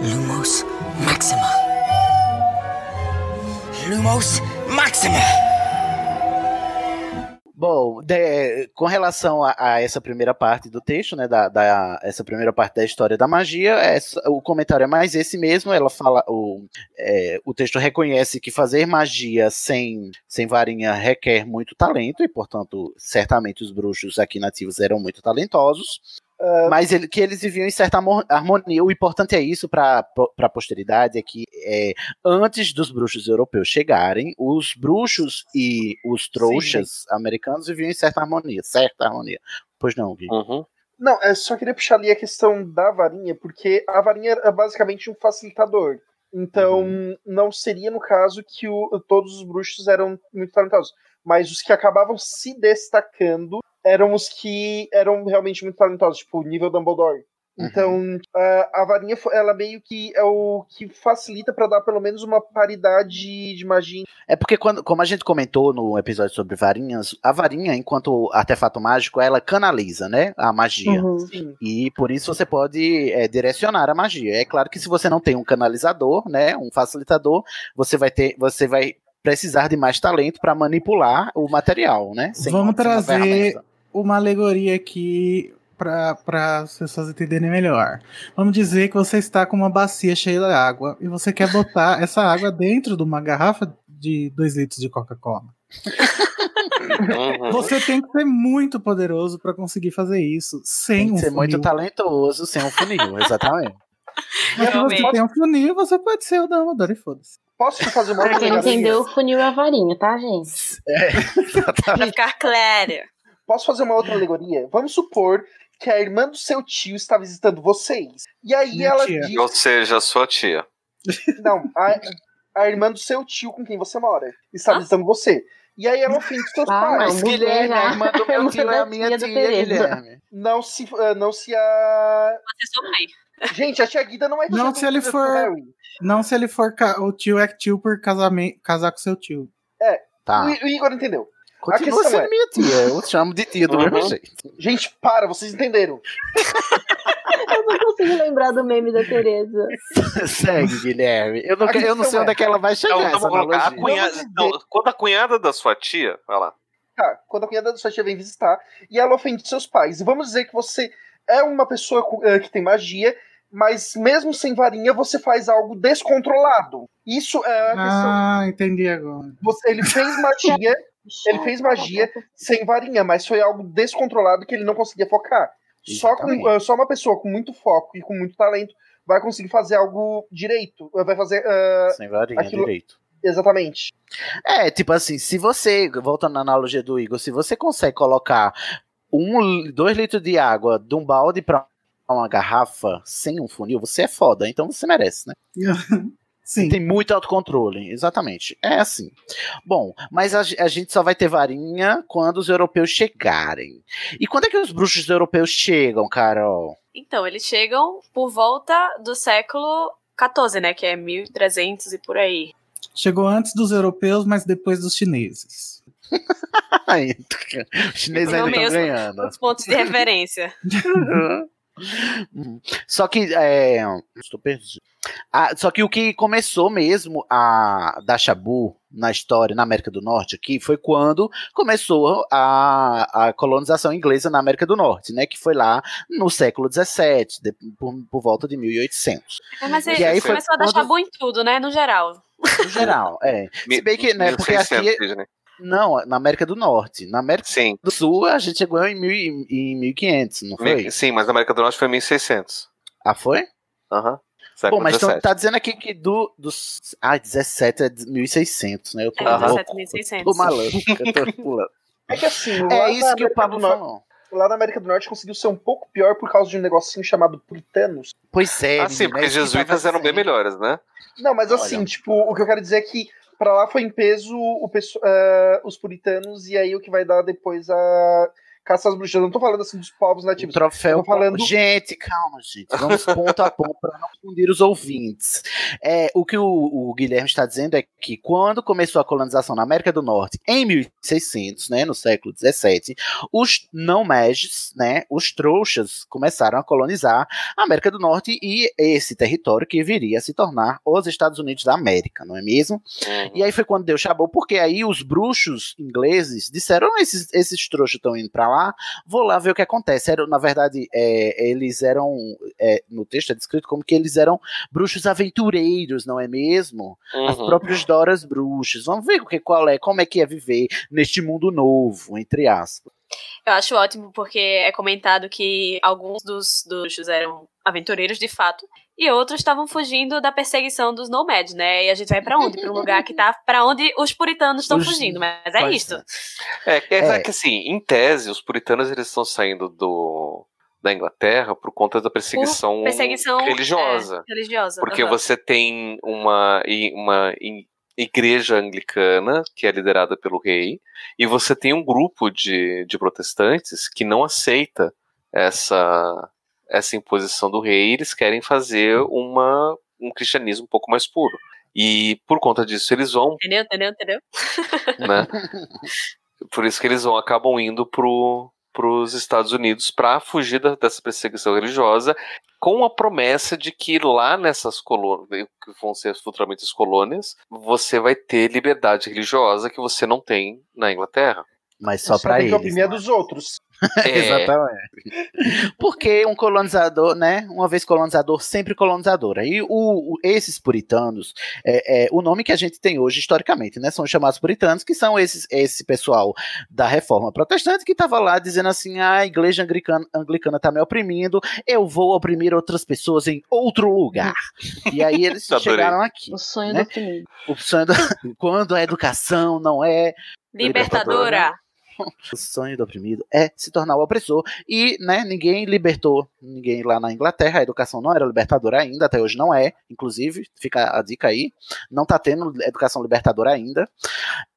Lumos Maxima. Lumos Maxima. Bom, de- com relação a, a essa primeira parte do texto, né, da, da- essa primeira parte da história da magia, essa- o comentário é mais esse mesmo. Ela fala, o, é, o texto reconhece que fazer magia sem, sem varinha requer muito talento e, portanto, certamente os bruxos aqui nativos eram muito talentosos. Mas ele- que eles viviam em certa harmo- harmonia. O importante é isso para a posteridade, é que é, antes dos bruxos europeus chegarem, os bruxos e os trouxas americanos viviam em certa harmonia. Certa harmonia. Pois não, Gui? Uhum. Não, eu só queria puxar ali a questão da varinha, porque a varinha é basicamente um facilitador. Então, não seria no caso que o- todos os bruxos eram muito talentosos. Mas os que acabavam se destacando eram os que eram realmente muito talentosos, tipo o nível Dumbledore. Então, a, a varinha, ela meio que é o que facilita pra dar pelo menos uma paridade de magia. É porque, quando, como a gente comentou no episódio sobre varinhas, a varinha, enquanto artefato mágico, ela canaliza, né? A magia. Uhum. E por isso você pode é, direcionar a magia. É claro que se você não tem um canalizador, né? Um facilitador, você vai ter. Você vai precisar de mais talento para manipular o material, né? Sem- Vamos trazer uma alegoria aqui para as pessoas entenderem melhor. Vamos dizer que você está com uma bacia cheia de água e você quer botar essa água dentro de uma garrafa de 2 litros de Coca-Cola. Uhum. Você tem que ser muito poderoso para conseguir fazer isso sem Tem que um ser muito funil. talentoso sem um funil, exatamente. Mas se você tem um funil, você pode ser o Dumbledore e foda-se. Posso fazer uma Pra quem não entendeu, o funil é a varinha, tá, gente? Pra ficar claro. Posso fazer uma outra alegoria? Vamos supor que a irmã do seu tio está visitando vocês. E aí Minha ela tia. diz. Ou seja, a sua tia. Não, a, a irmã do seu tio com quem você mora está visitando você. E aí ela ofende seus Ah, pais. Mas Guilherme, já. a irmã do meu Muda tio é a minha tia tia. Guilherme. Não se, ah, não se a. Você é sua mãe. Gente, a tia Guida não é tia Não, se ele for- Harry. Não se ele for o tio é tio por casamento, casar com seu tio. Tá. O, o Igor entendeu. Continua sendo é- minha tia. Eu chamo de tia do Uhum. mesmo jeito. Gente, para, vocês entenderam. Eu não consigo lembrar do meme da Tereza. Segue, Guilherme. Eu não, A eu não sei questão onde é é- que ela vai chegar. Então, colocar a analogia. cunhada. Não, quando a cunhada da sua tia. Vai lá. Tá, quando a cunhada da sua tia vem visitar e ela ofende seus pais. E vamos dizer que você é uma pessoa eh, que tem magia, mas mesmo sem varinha você faz algo descontrolado. Isso é a questão. Ah, entendi agora. Você- ele fez magia, ele fez magia sem varinha, mas foi algo descontrolado que ele não conseguia focar. Só, com, eh, só uma pessoa com muito foco e com muito talento vai conseguir fazer algo direito. eh, Vai fazer. eh, Sem varinha aquilo- direito. exatamente. É, tipo assim, se você, voltando na analogia do Igor, se você consegue colocar um, dois litros de água de um balde pra uma garrafa sem um funil, você é foda, então você merece, né? Sim. Tem muito autocontrole, exatamente. É assim. Bom, mas a, a gente só vai ter varinha quando os europeus chegarem. E quando é que os bruxos europeus chegam, Carol? Então, eles chegam por volta do século XIV, né? Que é 1300 e por aí. Chegou antes dos europeus, mas depois dos chineses. Os chineses ainda estão ganhando. Os pontos de referência. Só que é, estou perdido. Ah, só que o que começou mesmo a dar chabu na história na América do Norte aqui foi quando começou a, a colonização inglesa na América do Norte, né? Que foi lá no século XVII, de- por, por volta de 1800. É, mas E ele aí foi começou a dar quando- chabu em tudo, né? No geral. No geral, é. Se bem que, né, porque 1600, aqui. Sidney. Não, na América do Norte. Na América Sim. do Sul a gente chegou em, mil, em 1500, não foi? Sim, mas na América do Norte foi 1600. Ah, foi? Aham. Século Bom, mas então, 17. tá dizendo aqui que do, dos. Ah, 17 é 1600, né? Eu tô É, louco. 17, 1600. Tô maluco, eu tô pulando. É que assim, É isso que o Pablo do Norte- falou. Lá na América do Norte conseguiu ser um pouco pior por causa de um negocinho chamado puritanos. Pois é, Ah, sim, porque isso que jesuítas eram bem melhores, né? Não, mas assim, Olha. tipo, o que eu quero dizer é que pra lá foi em peso o eh, os puritanos e aí o que vai dar depois a caça às bruxas. Eu não tô falando assim dos povos O nativos. troféu. Eu tô falando- Gente, calma, gente. Vamos ponto a ponto para não confundir os ouvintes. É, o que o, o Guilherme está dizendo é que quando começou a colonização na América do Norte, em 1600, né, no século 17, os não mages, né, os trouxas, começaram a colonizar a América do Norte e esse território que viria a se tornar os Estados Unidos da América, não é mesmo? Uhum. E aí foi quando deu chabou, porque aí os bruxos ingleses disseram: esses, esses trouxas estão indo pra lá, vou lá ver o que acontece. Era, na verdade, é, eles eram, é, no texto é descrito como que eles eram bruxos aventureiros, não é mesmo? As Uhum. próprias Doras bruxas. Vamos ver o que, qual é, como é que é viver neste mundo novo, entre aspas. Eu acho ótimo porque é comentado que alguns dos dos bruxos eram aventureiros de fato e outros estavam fugindo da perseguição dos nomads, né? E a gente vai pra onde? Pra um lugar que tá pra onde os puritanos estão fugindo, mas é isso. É, que- é, É. que assim, em tese, os puritanos eles estão saindo do, da Inglaterra por conta da perseguição, Perseguição religiosa. é, religiosa. Porque aham. você tem uma, uma igreja anglicana, que é liderada pelo rei, e você tem um grupo de, de protestantes que não aceita essa, essa imposição do rei, eles querem fazer uma, um cristianismo um pouco mais puro. E por conta disso eles vão, Entendeu, entendeu, entendeu? né? Por isso que eles vão acabam indo pro para os Estados Unidos para fugir da- dessa perseguição religiosa, com a promessa de que lá nessas colônias, que vão ser futuramente as colônias, você vai ter liberdade religiosa que você não tem na Inglaterra. Mas só pra tem que eles. oprimir a dos outros. É, Exatamente. Porque um colonizador, né? Uma vez colonizador, sempre colonizador. Aí o, o- esses puritanos, é, é, o nome que a gente tem hoje historicamente, né? São chamados puritanos, que são esses, esse pessoal da reforma protestante que estava lá dizendo assim: ah, a igreja anglicana, anglicana tá me oprimindo, eu vou oprimir outras pessoas em outro lugar. E aí eles chegaram aqui. O sonho né? do oprimido. O sonho do- quando a educação não é Libertadora. o sonho do oprimido é se tornar o opressor. E, né, ninguém libertou ninguém lá na Inglaterra. A educação não era libertadora ainda, até hoje não é. Inclusive, fica a dica aí. Não tá tendo educação libertadora ainda.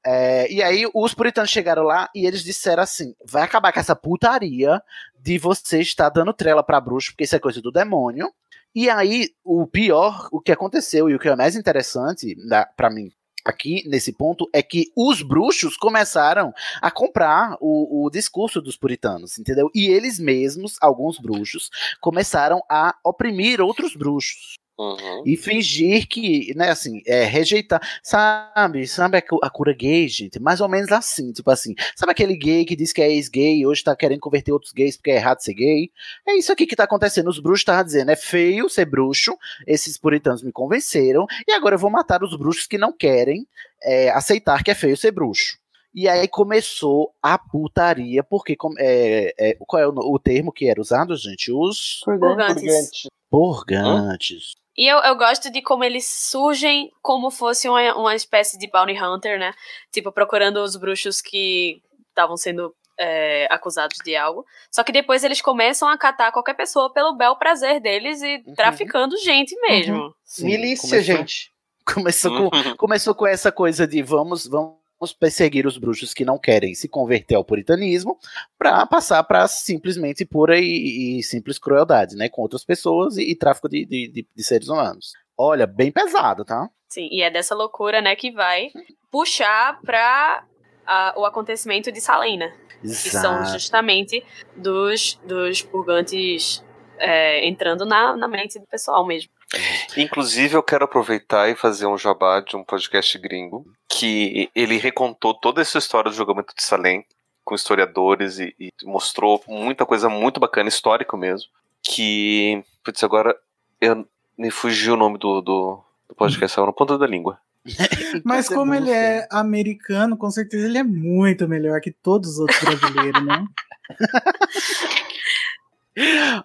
É, e aí, os puritanos chegaram lá e eles disseram assim: vai acabar com essa putaria de você estar dando trela pra bruxo, porque isso é coisa do demônio. E aí, o pior, o que aconteceu e o que é mais interessante da, para mim aqui nesse ponto é que os bruxos começaram a comprar o, o discurso dos puritanos, entendeu? E eles mesmos, alguns bruxos, começaram a oprimir outros bruxos. Uhum. E fingir que, né, assim, é, rejeitar, sabe, sabe a, cu- a cura gay, gente? Mais ou menos assim, tipo assim, sabe aquele gay que diz que é ex-gay e hoje tá querendo converter outros gays porque é errado ser gay? É isso aqui que tá acontecendo, os bruxos estavam dizendo, é feio ser bruxo, esses puritanos me convenceram, e agora eu vou matar os bruxos que não querem é, aceitar que é feio ser bruxo. E aí começou a putaria, porque com- é, é, qual é o, o termo que era usado, gente? Os Purgantes. purgantes. E eu, eu gosto de como eles surgem como fosse uma, uma espécie de bounty hunter, né? Tipo, procurando os bruxos que estavam sendo é, acusados de algo. Só que depois eles começam a catar qualquer pessoa pelo bel prazer deles e traficando gente mesmo. Sim, Milícia, começou- gente. Começou com, começou com essa coisa de vamos, vamos perseguir os bruxos que não querem se converter ao puritanismo para passar para simplesmente pura e, e simples crueldade, né? Com outras pessoas e, e tráfico de, de, de- seres humanos. Olha, bem pesado, tá? Sim, e é dessa loucura, né, que vai puxar pra ah, o acontecimento de Salena. Que são Exato. justamente dos, dos purgantes é, entrando na, na mente do pessoal mesmo. Inclusive, eu quero aproveitar e fazer um jabá de um podcast gringo que ele recontou toda essa história do julgamento de Salem com historiadores e, e mostrou muita coisa muito bacana, histórico mesmo. Que, putz, agora eu, me fugiu o nome do, do, do podcast, estava na ponta da língua. Mas como ele é americano, com certeza ele é muito melhor que todos os outros brasileiros, né?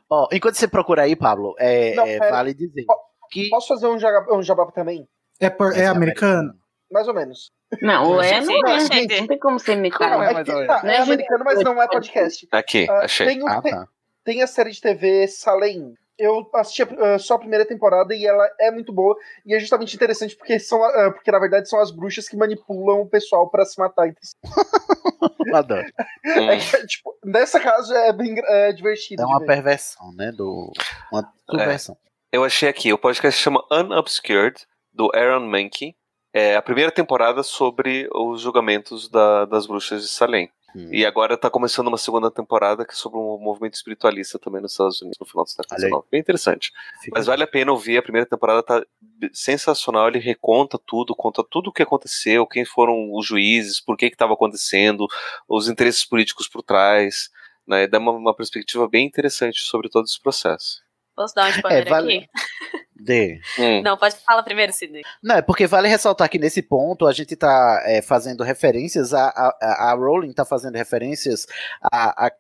Ó, enquanto você procura aí, Pablo, é, Não, é, pera. vale dizer que Posso fazer um jabá, um jabá também? É, por- é americano? Mais ou menos. Não, o é não é, gente. gente. Não tem como ser Não, metade. é, tá, Não é é americano, mas não é podcast. Aqui, Ah, achei. Tem, um- Ah, tem- tá. tem a série de TV Salem. Eu assisti a- ah, só a primeira temporada e ela é muito boa. E é justamente interessante porque, são, ah, porque na verdade, são as bruxas que manipulam o pessoal pra se matar entre si. Adoro. Hum. É que, tipo, nessa caso é bem é divertido. É uma ver. perversão, né? Do, uma subversão. Eu achei aqui, o podcast chama Unobscured, do Aaron Mankey. É a primeira temporada sobre os julgamentos da- das bruxas de Salem. Hum. E agora tá começando uma segunda temporada que é sobre um movimento espiritualista também nos Estados Unidos no final do século. XIX. Bem interessante. Fica- Mas vale a pena ouvir, a primeira temporada tá sensacional, ele reconta tudo, conta tudo o que aconteceu, quem foram os juízes, por que que estava acontecendo, os interesses políticos por trás, né? Dá uma, uma perspectiva bem interessante sobre todo esse processo. Posso dar um spoiler É, vale- aqui? Dê. Hum. Não, pode falar primeiro, Sidney. Não, é porque vale ressaltar que nesse ponto a gente tá é, fazendo referências, a, a, a Rowling tá fazendo referências a, a- a-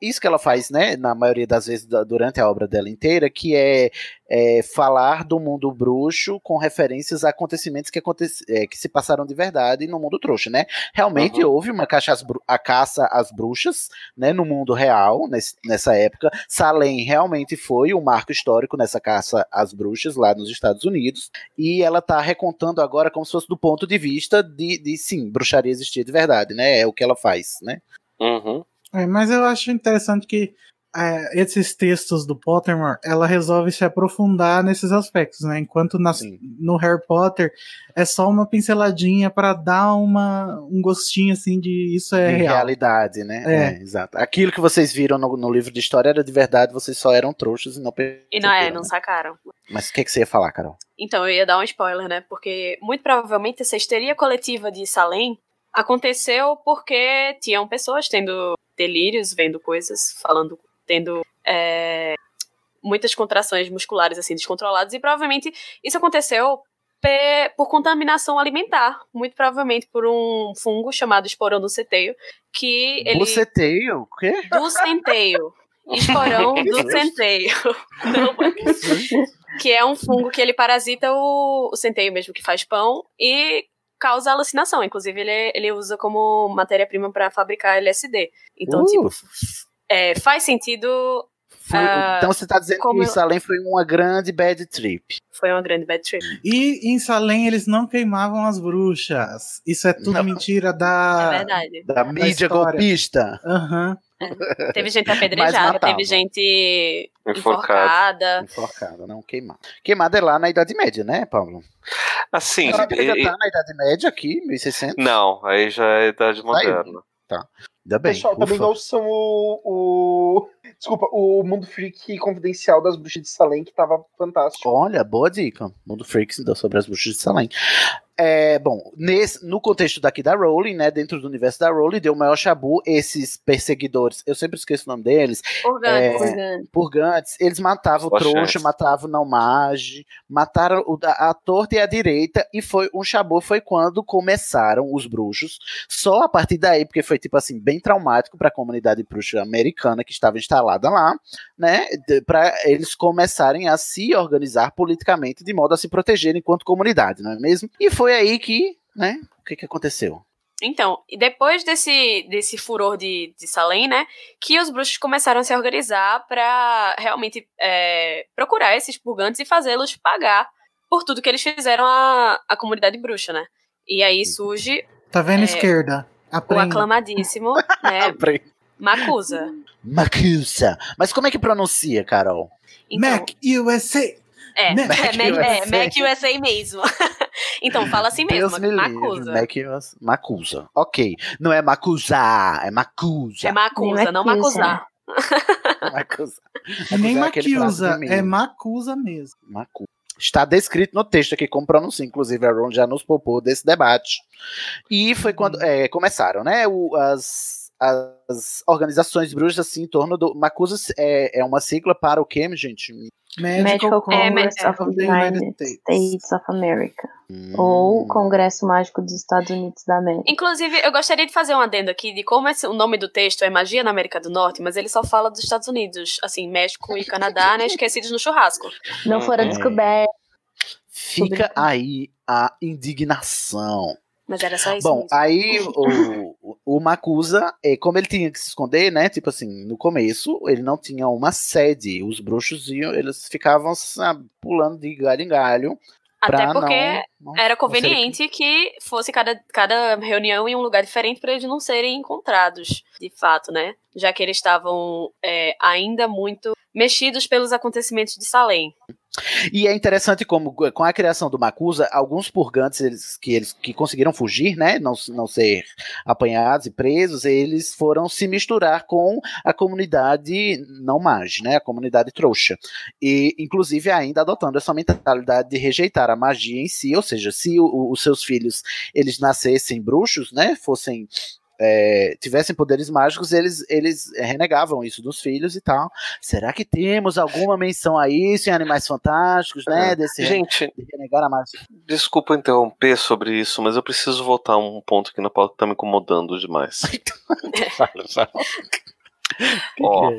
isso que ela faz, né, na maioria das vezes da- durante a obra dela inteira, que é, é, falar do mundo bruxo com referências a acontecimentos que, aconte, é, que se passaram de verdade no mundo trouxa, né? Realmente Uhum. houve uma caça às, a caça às bruxas, né, no mundo real, nesse- nessa época. Salem realmente foi um marco histórico nessa caça às bruxas lá nos Estados Unidos e ela tá recontando agora como se fosse do ponto de vista de, de sim, bruxaria existia de verdade, né? É o que ela faz, né? Uhum. É, mas eu acho interessante que é, esses textos do Pottermore, ela resolve se aprofundar nesses aspectos, né? Enquanto nas- no Harry Potter é só uma pinceladinha para dar uma, um gostinho assim de isso é de real. realidade, né? É. É, exato. Aquilo que vocês viram no, no livro de história era de verdade, vocês só eram trouxas e não E não é, não sacaram. Mas o que, que você ia falar, Carol? Então, eu ia dar um spoiler, né? Porque muito provavelmente essa histeria coletiva de Salem aconteceu porque tinham pessoas tendo delírios, vendo coisas, falando, tendo é, muitas contrações musculares assim descontroladas e provavelmente isso aconteceu por contaminação alimentar, muito provavelmente por um fungo chamado esporão do centeio, que ele Buceteio? O quê? do centeio. Esporão do centeio. Não, que é um fungo que ele parasita o, o centeio mesmo, que faz pão, e causa alucinação. Inclusive, ele, ele usa como matéria-prima para fabricar LSD. Então, Uh. tipo, é, faz sentido. Foi- ah, então você tá dizendo como que eu- isso além foi uma grande bad trip. Foi uma grande bad trip. E em Salem eles não queimavam as bruxas. Isso é tudo mentira da. É verdade. Da mídia história. golpista. Aham. Teve gente apedrejada, teve gente Enforcada. enforcada. Não queimada. Queimada é lá na Idade Média, né, Paulo? Assim, Ela ainda e- tá na Idade Média aqui, 1600? não, aí já é idade moderna. Tá. Ainda bem. Pessoal, também ufa. não são o, o. Desculpa, o Mundo Freak Confidencial das Bruxas de Salem, que tava fantástico. Olha, boa dica. Mundo Freaks deu sobre as bruxas de Salem. É, bom, nesse, no contexto daqui da Rowling, né, dentro do universo da Rowling, deu o maior chabu, esses perseguidores, eu sempre esqueço o nome deles, Purgantes. É, purgantes, eles matavam o Boa trouxa, matavam o não mage, mataram o, a, a torta e a direita, e foi um chabu, foi quando começaram os bruxos, só a partir daí, porque foi tipo assim, bem traumático para a comunidade bruxa americana que estava instalada lá, né, para eles começarem a se organizar politicamente de modo a se proteger enquanto comunidade, não é mesmo? E foi aí que, né, o que que aconteceu? Então, e depois desse, desse furor de, de Salem, né, que os bruxos começaram a se organizar pra realmente é, procurar esses purgantes e fazê-los pagar por tudo que eles fizeram à, à comunidade bruxa, né? E aí surge Tá vendo, É, esquerda? o Aprenda. aclamadíssimo, né, Macusa. Macusa. Mas como é que pronuncia, Carol? Mac USA. É, Mac é, Mac, é, USA. Mac USA mesmo. então, fala assim Deus mesmo, me livre, Macusa. Mac US Macusa. Ok. Não é Macusa, é Macusa. É Macusa, não Macusar. Macusa. É nem Macusa é prato Macusa, milho. é Macusa mesmo. Macu. Está descrito no texto aqui como pronuncia, inclusive a Ron já nos poupou desse debate. E foi quando é, começaram, né? o- as, as organizações bruxas assim em torno do. Macusa é, é uma sigla para o quê, gente? Medical Congress Congress of the United States of America. Ou Congresso Mágico dos Estados Unidos da América. Inclusive, eu gostaria de fazer um adendo aqui de como esse- o nome do texto é Magia na América do Norte, mas ele só fala dos Estados Unidos, assim, México e Canadá, né, esquecidos no churrasco. Não fora É. descoberto. Fica aí a indignação. Mas era só isso Bom, mesmo. aí o, o, Macusa, é, como ele tinha que se esconder, né? Tipo assim, no começo, ele não tinha uma sede. Os bruxos iam, eles ficavam sabe, pulando de galho em galho. Até porque não- não- era conveniente que fosse cada, cada reunião em um lugar diferente para eles não serem encontrados, de fato, né? Já que eles estavam é, ainda muito mexidos pelos acontecimentos de Salem. E é interessante como, com a criação do Macusa, alguns purgantes eles, que, eles, que conseguiram fugir, né? Não, não ser apanhados e presos, eles foram se misturar com a comunidade não mage, né? A comunidade trouxa. E, inclusive, ainda adotando essa mentalidade de rejeitar a magia em si, ou seja, se o- os seus filhos eles nascessem bruxos, né? Fossem. É, tivessem poderes mágicos, eles, eles renegavam isso dos filhos e tal. Será que temos alguma menção a isso em Animais Fantásticos, né? É. Desse Gente, de renegar a magia. Desculpa interromper sobre isso, mas eu preciso voltar a um ponto aqui na pauta que tá me incomodando demais. Fala. Ó,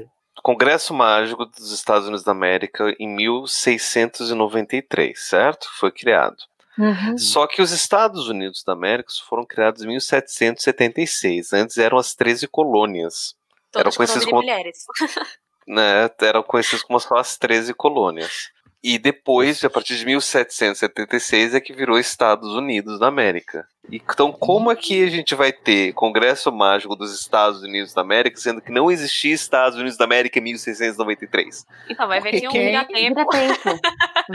Congresso Mágico dos Estados Unidos da América em 1693, certo? Foi criado. Uhum. Só que os Estados Unidos da América foram criados em 1776. Antes eram as 13 colônias. Eram Todas nome conhecidas como, mulheres. né, eram conhecidas como só as 13 colônias. E depois, a partir de 1776, é que virou Estados Unidos da América. Então, como é que a gente vai ter Congresso Mágico dos Estados Unidos da América, sendo que não existia Estados Unidos da América em 1693? Então, vai ver Porque que um quem- vira-tempo. Vira tempo.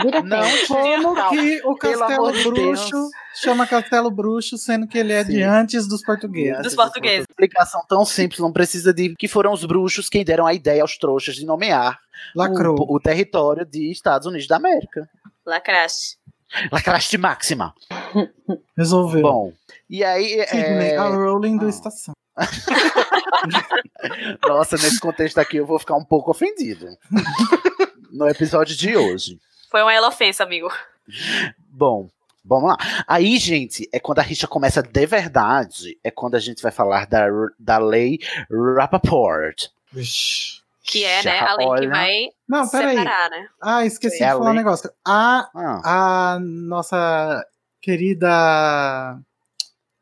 Vira Não, tempo. Como que o Castelo de Bruxo Deus. chama Castelo Bruxo, sendo que ele é de Sim. antes dos portugueses? Dos portugueses. Explicação tão simples, não precisa de que foram os bruxos quem deram a ideia aos trouxas de nomear o, o território de Estados Unidos da América. Lacraste. Lacraste máxima. Resolveu. Bom, e aí. Sidney, é, a Rowling do Ah. Estação. Nossa, nesse contexto aqui eu vou ficar um pouco ofendido. no episódio de hoje. Foi uma ofensa, amigo. Bom, vamos lá. Aí, gente, é quando a rixa começa de verdade. É quando a gente vai falar da, da lei Rappaport. Vixe. Que é, né, a lei Olha. que vai Não, peraí. separar, né? Ah, esqueci É de falar um negócio. A, Ah, a nossa querida.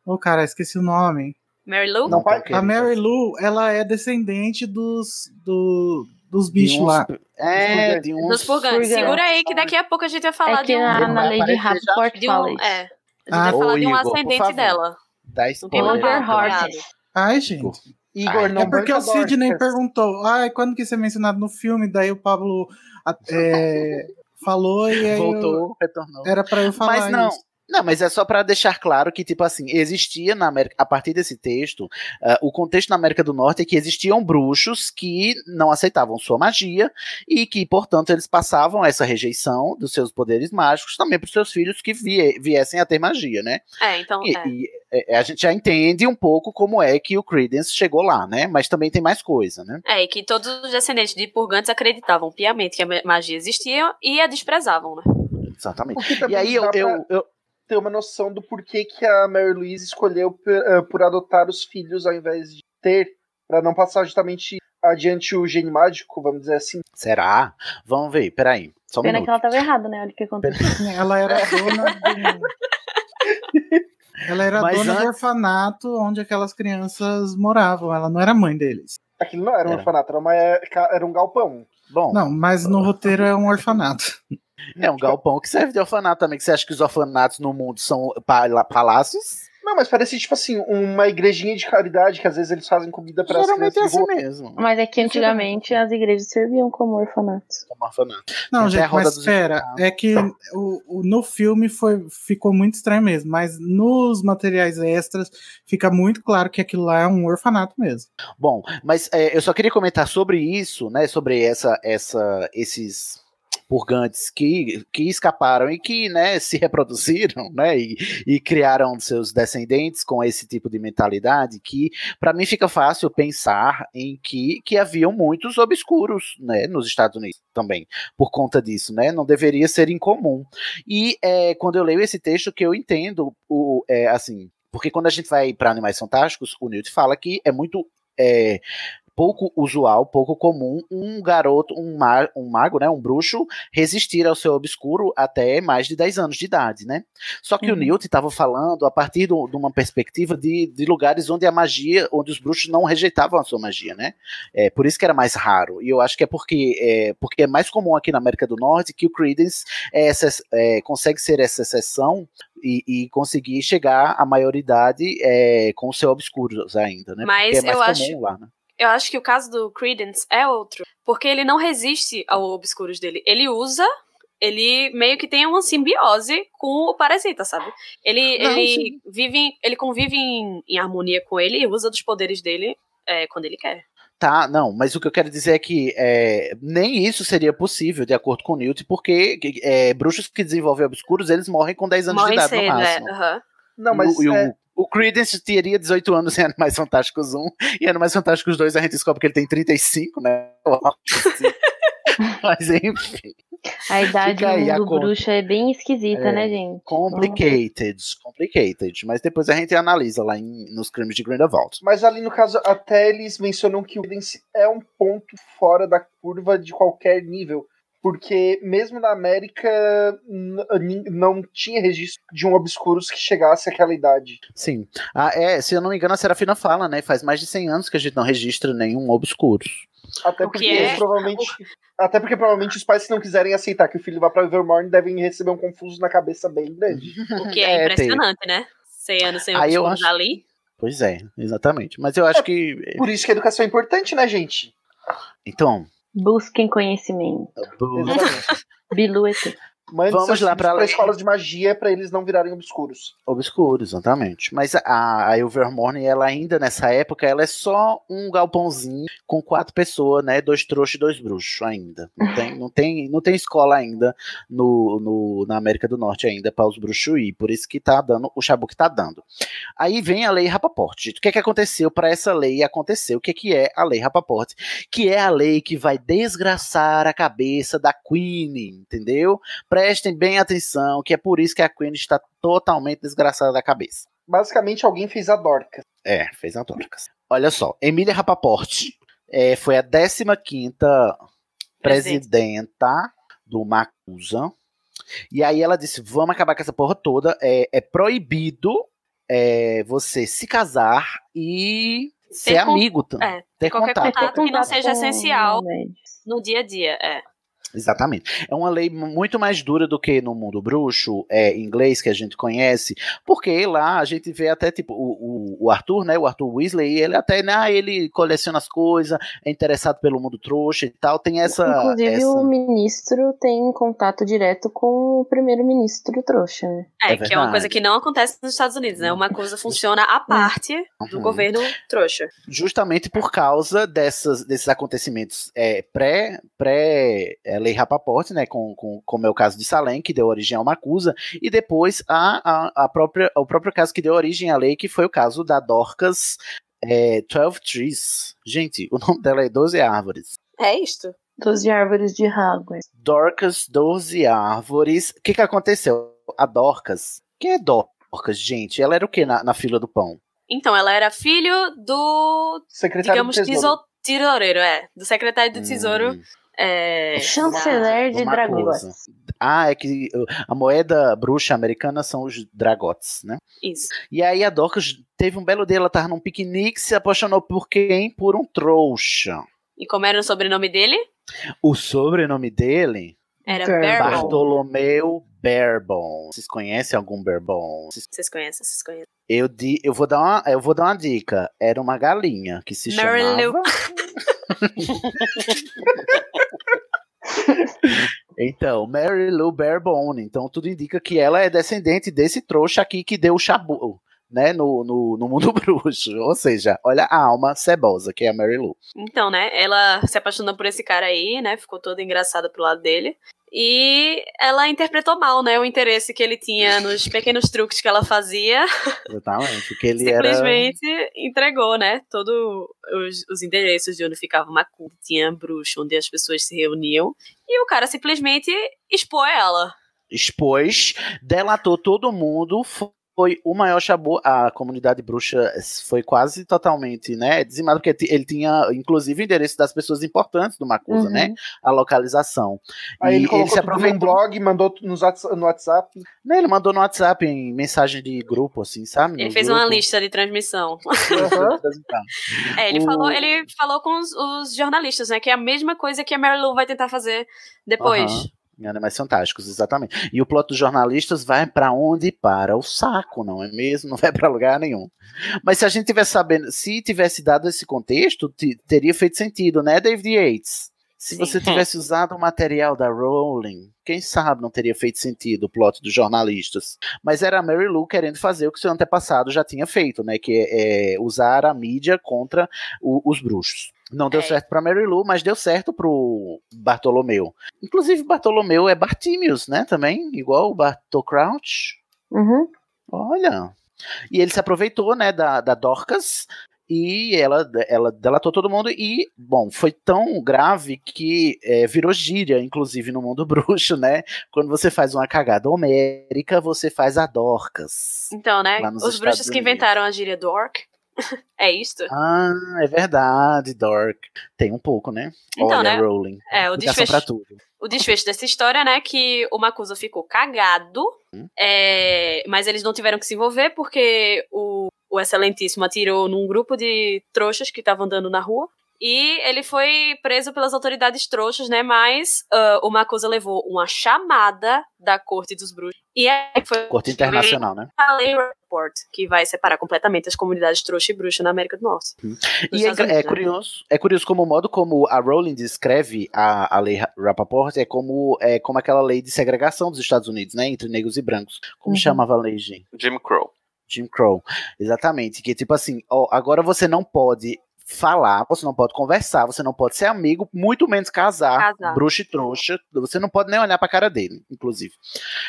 Ô, cara, esqueci o nome. Mary Lou? não, tá, A. Mary Lou, ela é descendente dos, do, dos bichos uns- lá. É, de uns. Dos purgantes. Segura aí que daqui a pouco a gente vai falar É que de um. na, na de já Rapport De um é. A gente Ah, vai falar de um Igor, ascendente dela. Dá spoiler. Cuidado. Ai, gente. Igor, não é porque o Sidney perguntou, ai, quando que isso é mencionado no filme? Daí o Pablo é, falou e aí eu- Voltou, retornou. era pra eu falar Mas não. isso. Não, mas é só pra deixar claro que, tipo assim, existia na América, a partir desse texto, ah, o contexto na América do Norte é que existiam bruxos que não aceitavam sua magia e que, portanto, eles passavam essa rejeição dos seus poderes mágicos também para os seus filhos que vie- viessem a ter magia, né? É, então. E, é. e, é, a gente já entende um pouco como é que o Credence chegou lá, né? Mas também tem mais coisa, né? É, e que todos os descendentes de purgantes acreditavam piamente que a ma- magia existia e a desprezavam, né? Exatamente. E aí eu, pra eu, eu, ter uma noção do porquê que a Mary Louise escolheu por, eh, por adotar os filhos ao invés de ter, pra não passar justamente adiante o gene mágico, vamos dizer assim. será? Vamos ver, peraí. Só um Pena minuto. que ela tava errada, né? Olha o que aconteceu. Ela era dona do... Ela era Mas dona do antes- orfanato onde aquelas crianças moravam. Ela não era mãe deles. Aquilo não era um Era. orfanato, era, uma, era um galpão. Bom, Não, mas no roteiro é um orfanato. É um galpão que serve de orfanato também. Que você acha que os orfanatos no mundo são pala- palácios? Não, mas parecia tipo assim, uma igrejinha de caridade que às vezes eles fazem comida para as Geralmente é assim rua. mesmo. Mas é que antigamente as igrejas serviam como orfanatos. Como orfanato. Não, até a gente, roda mas espera. orfanatos. É que o, o- no filme foi, ficou muito estranho mesmo. Mas nos materiais extras fica muito claro que aquilo lá é um orfanato mesmo. Bom, mas é, eu só queria comentar sobre isso, né? Sobre essa, essa, esses purgantes que, que escaparam e que né, se reproduziram né, e, e criaram seus descendentes com esse tipo de mentalidade que para mim fica fácil pensar em que, que haviam muitos obscuros né, nos Estados Unidos também por conta disso, né? Não deveria ser incomum. E é, quando eu leio esse texto que eu entendo o é, assim porque quando a gente vai para Animais Fantásticos, o Newt fala que é muito é, pouco usual, pouco comum um garoto, um, ma um mago, né, um bruxo, resistir ao seu obscuro até mais de 10 anos de idade, né? Só que o Uhum. Newt estava falando a partir do- de uma perspectiva de, de lugares onde a magia, onde os bruxos não rejeitavam a sua magia, né? É, por isso que era mais raro. E eu acho que é porque é, porque é mais comum aqui na América do Norte que o Credence é essa, é, consegue ser essa exceção e, e conseguir chegar à maioridade é, com o seu obscuros ainda, né? Mas é mais eu comum acho- lá, né? Eu acho que o caso do Credence é outro. Porque ele não resiste ao obscuros dele. Ele usa. Ele meio que tem uma simbiose com o parasita, sabe? Ele, Não, ele sim. vive, em- ele convive em, em harmonia com ele e usa dos poderes dele é, quando ele quer. Tá, não, mas o que eu quero dizer é que é, nem isso seria possível, de acordo com o Newt, porque é, bruxos que desenvolvem obscuros, eles morrem com 10 anos Morre de idade cedo, no é. máximo. aham. Não, mas E o, é, o Credence teria 18 anos em Animais Fantásticos 1, e Animais Fantásticos 2 a gente descobre que ele tem 35, né? mas enfim, A idade do a mundo conta. bruxo é bem esquisita, É. né, gente? complicated, complicated, mas depois a gente analisa lá em- nos crimes de Grindelwald. Mas ali no caso, até eles mencionam que o Credence é um ponto fora da curva de qualquer nível. Porque mesmo na América não tinha registro de um Obscuros que chegasse àquela idade. Sim. Ah, é, se eu não me engano, a Serafina fala, né? Faz mais de 100 anos que a gente não registra nenhum Obscuros. Até porque é- provavelmente. Até porque provavelmente os pais, se não quiserem aceitar que o filho vá pra Evermorne, devem receber um confuso na cabeça bem grande. O que é, É, impressionante, né? 100 anos sem Aí eu obscuros acho- ali. Pois é, exatamente. Mas eu acho que. Por isso que a educação é importante, né, gente? Então, Busquem conhecimento. Bilu ET. Mande Vamos lá pra pra ler. escolas de magia pra eles não virarem obscuros. Obscuro, exatamente. Mas a, a Ilvermorny, ela ainda nessa época, ela é só um galpãozinho com quatro pessoas, né? Dois trouxas e dois bruxos ainda. Não tem, não tem, não tem escola ainda no, no, na América do Norte ainda para os bruxos ir. Por isso que tá dando o chabu que tá dando. Aí vem a lei Rapaport. O que é que aconteceu para essa lei acontecer? O que, é que é a lei Rapaport? Que é a lei que vai desgraçar a cabeça da Queen, entendeu? Prestem bem atenção, que é por isso que a Queen está totalmente desgraçada da cabeça. Basicamente, alguém fez a Dorcas. É, fez a Dorcas. Olha só, Emília Rapaport é, foi a 15 presidenta do Macusa. E aí ela disse: vamos acabar com essa porra toda. É, é proibido é, você se casar e ser Ter con- amigo. tam- É, ter qualquer contato. contato que não seja com essencial no dia a dia. É. Exatamente. É uma lei muito mais dura do que no mundo bruxo, é, inglês, que a gente conhece, porque lá a gente vê até, tipo, o, o, o Arthur, né, o Arthur Weasley, ele até, né, ele coleciona as coisas, é interessado pelo mundo trouxa e tal, tem essa... Inclusive, essa... o ministro tem contato direto com o primeiro-ministro trouxa, né? É, É que é uma coisa que não acontece nos Estados Unidos, né? Uma coisa funciona à parte do Uhum. governo trouxa. justamente por causa dessas, desses acontecimentos é, pré, pré é, Lei Rapaport, né, com, com, como é o caso de Salem, que deu origem a uma acusa, e depois a, a, a própria, o próprio caso que deu origem à lei, que foi o caso da Dorcas é, 12 Trees. Gente, o nome dela é 12 Árvores. É isto. Doze árvores de Hogwarts. Dorcas 12 Árvores. O que que aconteceu? A Dorcas. Quem é Dorcas, gente? Ela era o que na, na fila do pão? Então, ela era filho do, Secretário digamos, do Tesouro. tesouro. Tesoureiro, é. Do secretário do Tesouro. Hum. É, Chanceler de uma dragões. coisa. Ah, é que a moeda bruxa americana são os dragotes, né? Isso. E aí a Dorcas teve um belo dia, ela tava num piquenique, se apaixonou por quem? Por um trouxa. E como era o sobrenome dele? O sobrenome dele? Era. Barebone. Bartolomeu Barebone. Vocês conhecem algum Barebone? Vocês- conhecem, vocês conhecem. Eu, di, eu, vou dar uma, eu vou dar uma dica. Era uma galinha que se Mary Lou. chamava... Então, Mary Lou Barebone. Então, tudo indica que ela é descendente desse trouxa aqui que deu o chabu, né, no, no, no mundo bruxo. Ou seja, olha a alma cebosa, que é a Mary Lou. Então, né, ela se apaixonou por esse cara aí, né, ficou toda engraçada pro lado dele. E ela interpretou mal, né, o interesse que ele tinha nos pequenos truques que ela fazia. Exatamente. Porque ele era. Simplesmente entregou, né, todos os, os endereços de onde ficava uma culto, tinha bruxo, onde as pessoas se reuniam. E o cara simplesmente expôs ela. expôs, delatou todo mundo, foi o maior chabu. A comunidade bruxa foi quase totalmente, né, dizimada, porque ele tinha, inclusive, o endereço das pessoas importantes do Macusa, Uhum. né, a localização. Aí E ele colocou se aproveitou- blog, mandou no WhatsApp. Né, ele mandou no WhatsApp, em mensagem de grupo, assim, sabe? Ele No fez uma grupo. lista de transmissão. É, ele O- falou, ele falou com os, os jornalistas, né? Que é a mesma coisa que a Mary Lou vai tentar fazer depois. Aham. Animais Fantásticos, exatamente. E o plot dos jornalistas vai pra onde? Para o saco, não é mesmo? Não vai pra lugar nenhum. Mas se a gente tivesse sabendo, se tivesse dado esse contexto, te- teria feito sentido, né, David Yates? Se Sim. você tivesse usado o material da Rowling, quem sabe não teria feito sentido o plot dos jornalistas. Mas era a Mary Lou querendo fazer o que seu antepassado já tinha feito, né? Que é, é usar a mídia contra o- os bruxos. Não deu É. certo pra Mary Lou, mas deu certo pro Bartolomeu. Inclusive, Bartolomeu é Bartimius, né? Também, igual o Bartol Crouch. Uhum. Olha. E ele se aproveitou, né, da, da Dorcas e ela, ela delatou todo mundo e, bom, foi tão grave que é, virou gíria, inclusive no mundo bruxo, né? Quando você faz uma cagada homérica, você faz a Dorcas. Então, né? Os bruxos Estados que Unidos. inventaram a gíria dork. é isto? Ah, é verdade, Dork. Tem um pouco, né? Então, Olha, né, Rowling. É, o desfecho, pra tudo. o desfecho dessa história, né? Que o Makusa ficou cagado. Hum. é, mas eles não tiveram que se envolver porque o, o Excelentíssimo atirou num grupo de trouxas que estavam andando na rua. E ele foi preso pelas autoridades trouxas, né? Mas uh, o Makusa levou uma chamada da Corte dos Bruxos. E aí foi. Corte Internacional, né? A Lei Report, que vai separar completamente as comunidades trouxa e bruxa na América do Norte. E é, é, curioso, é curioso como o modo como a Rowling descreve a, a lei Rappaport é como, é como aquela lei de segregação dos Estados Unidos, né? Entre negros e brancos. Como Uhum. chamava a lei, gente? Jim Crow. Jim Crow. Exatamente. Que tipo assim, ó, agora você não pode falar, você não pode conversar, você não pode ser amigo, muito menos casar, Casar. bruxa e trouxa, você não pode nem olhar pra cara dele, inclusive.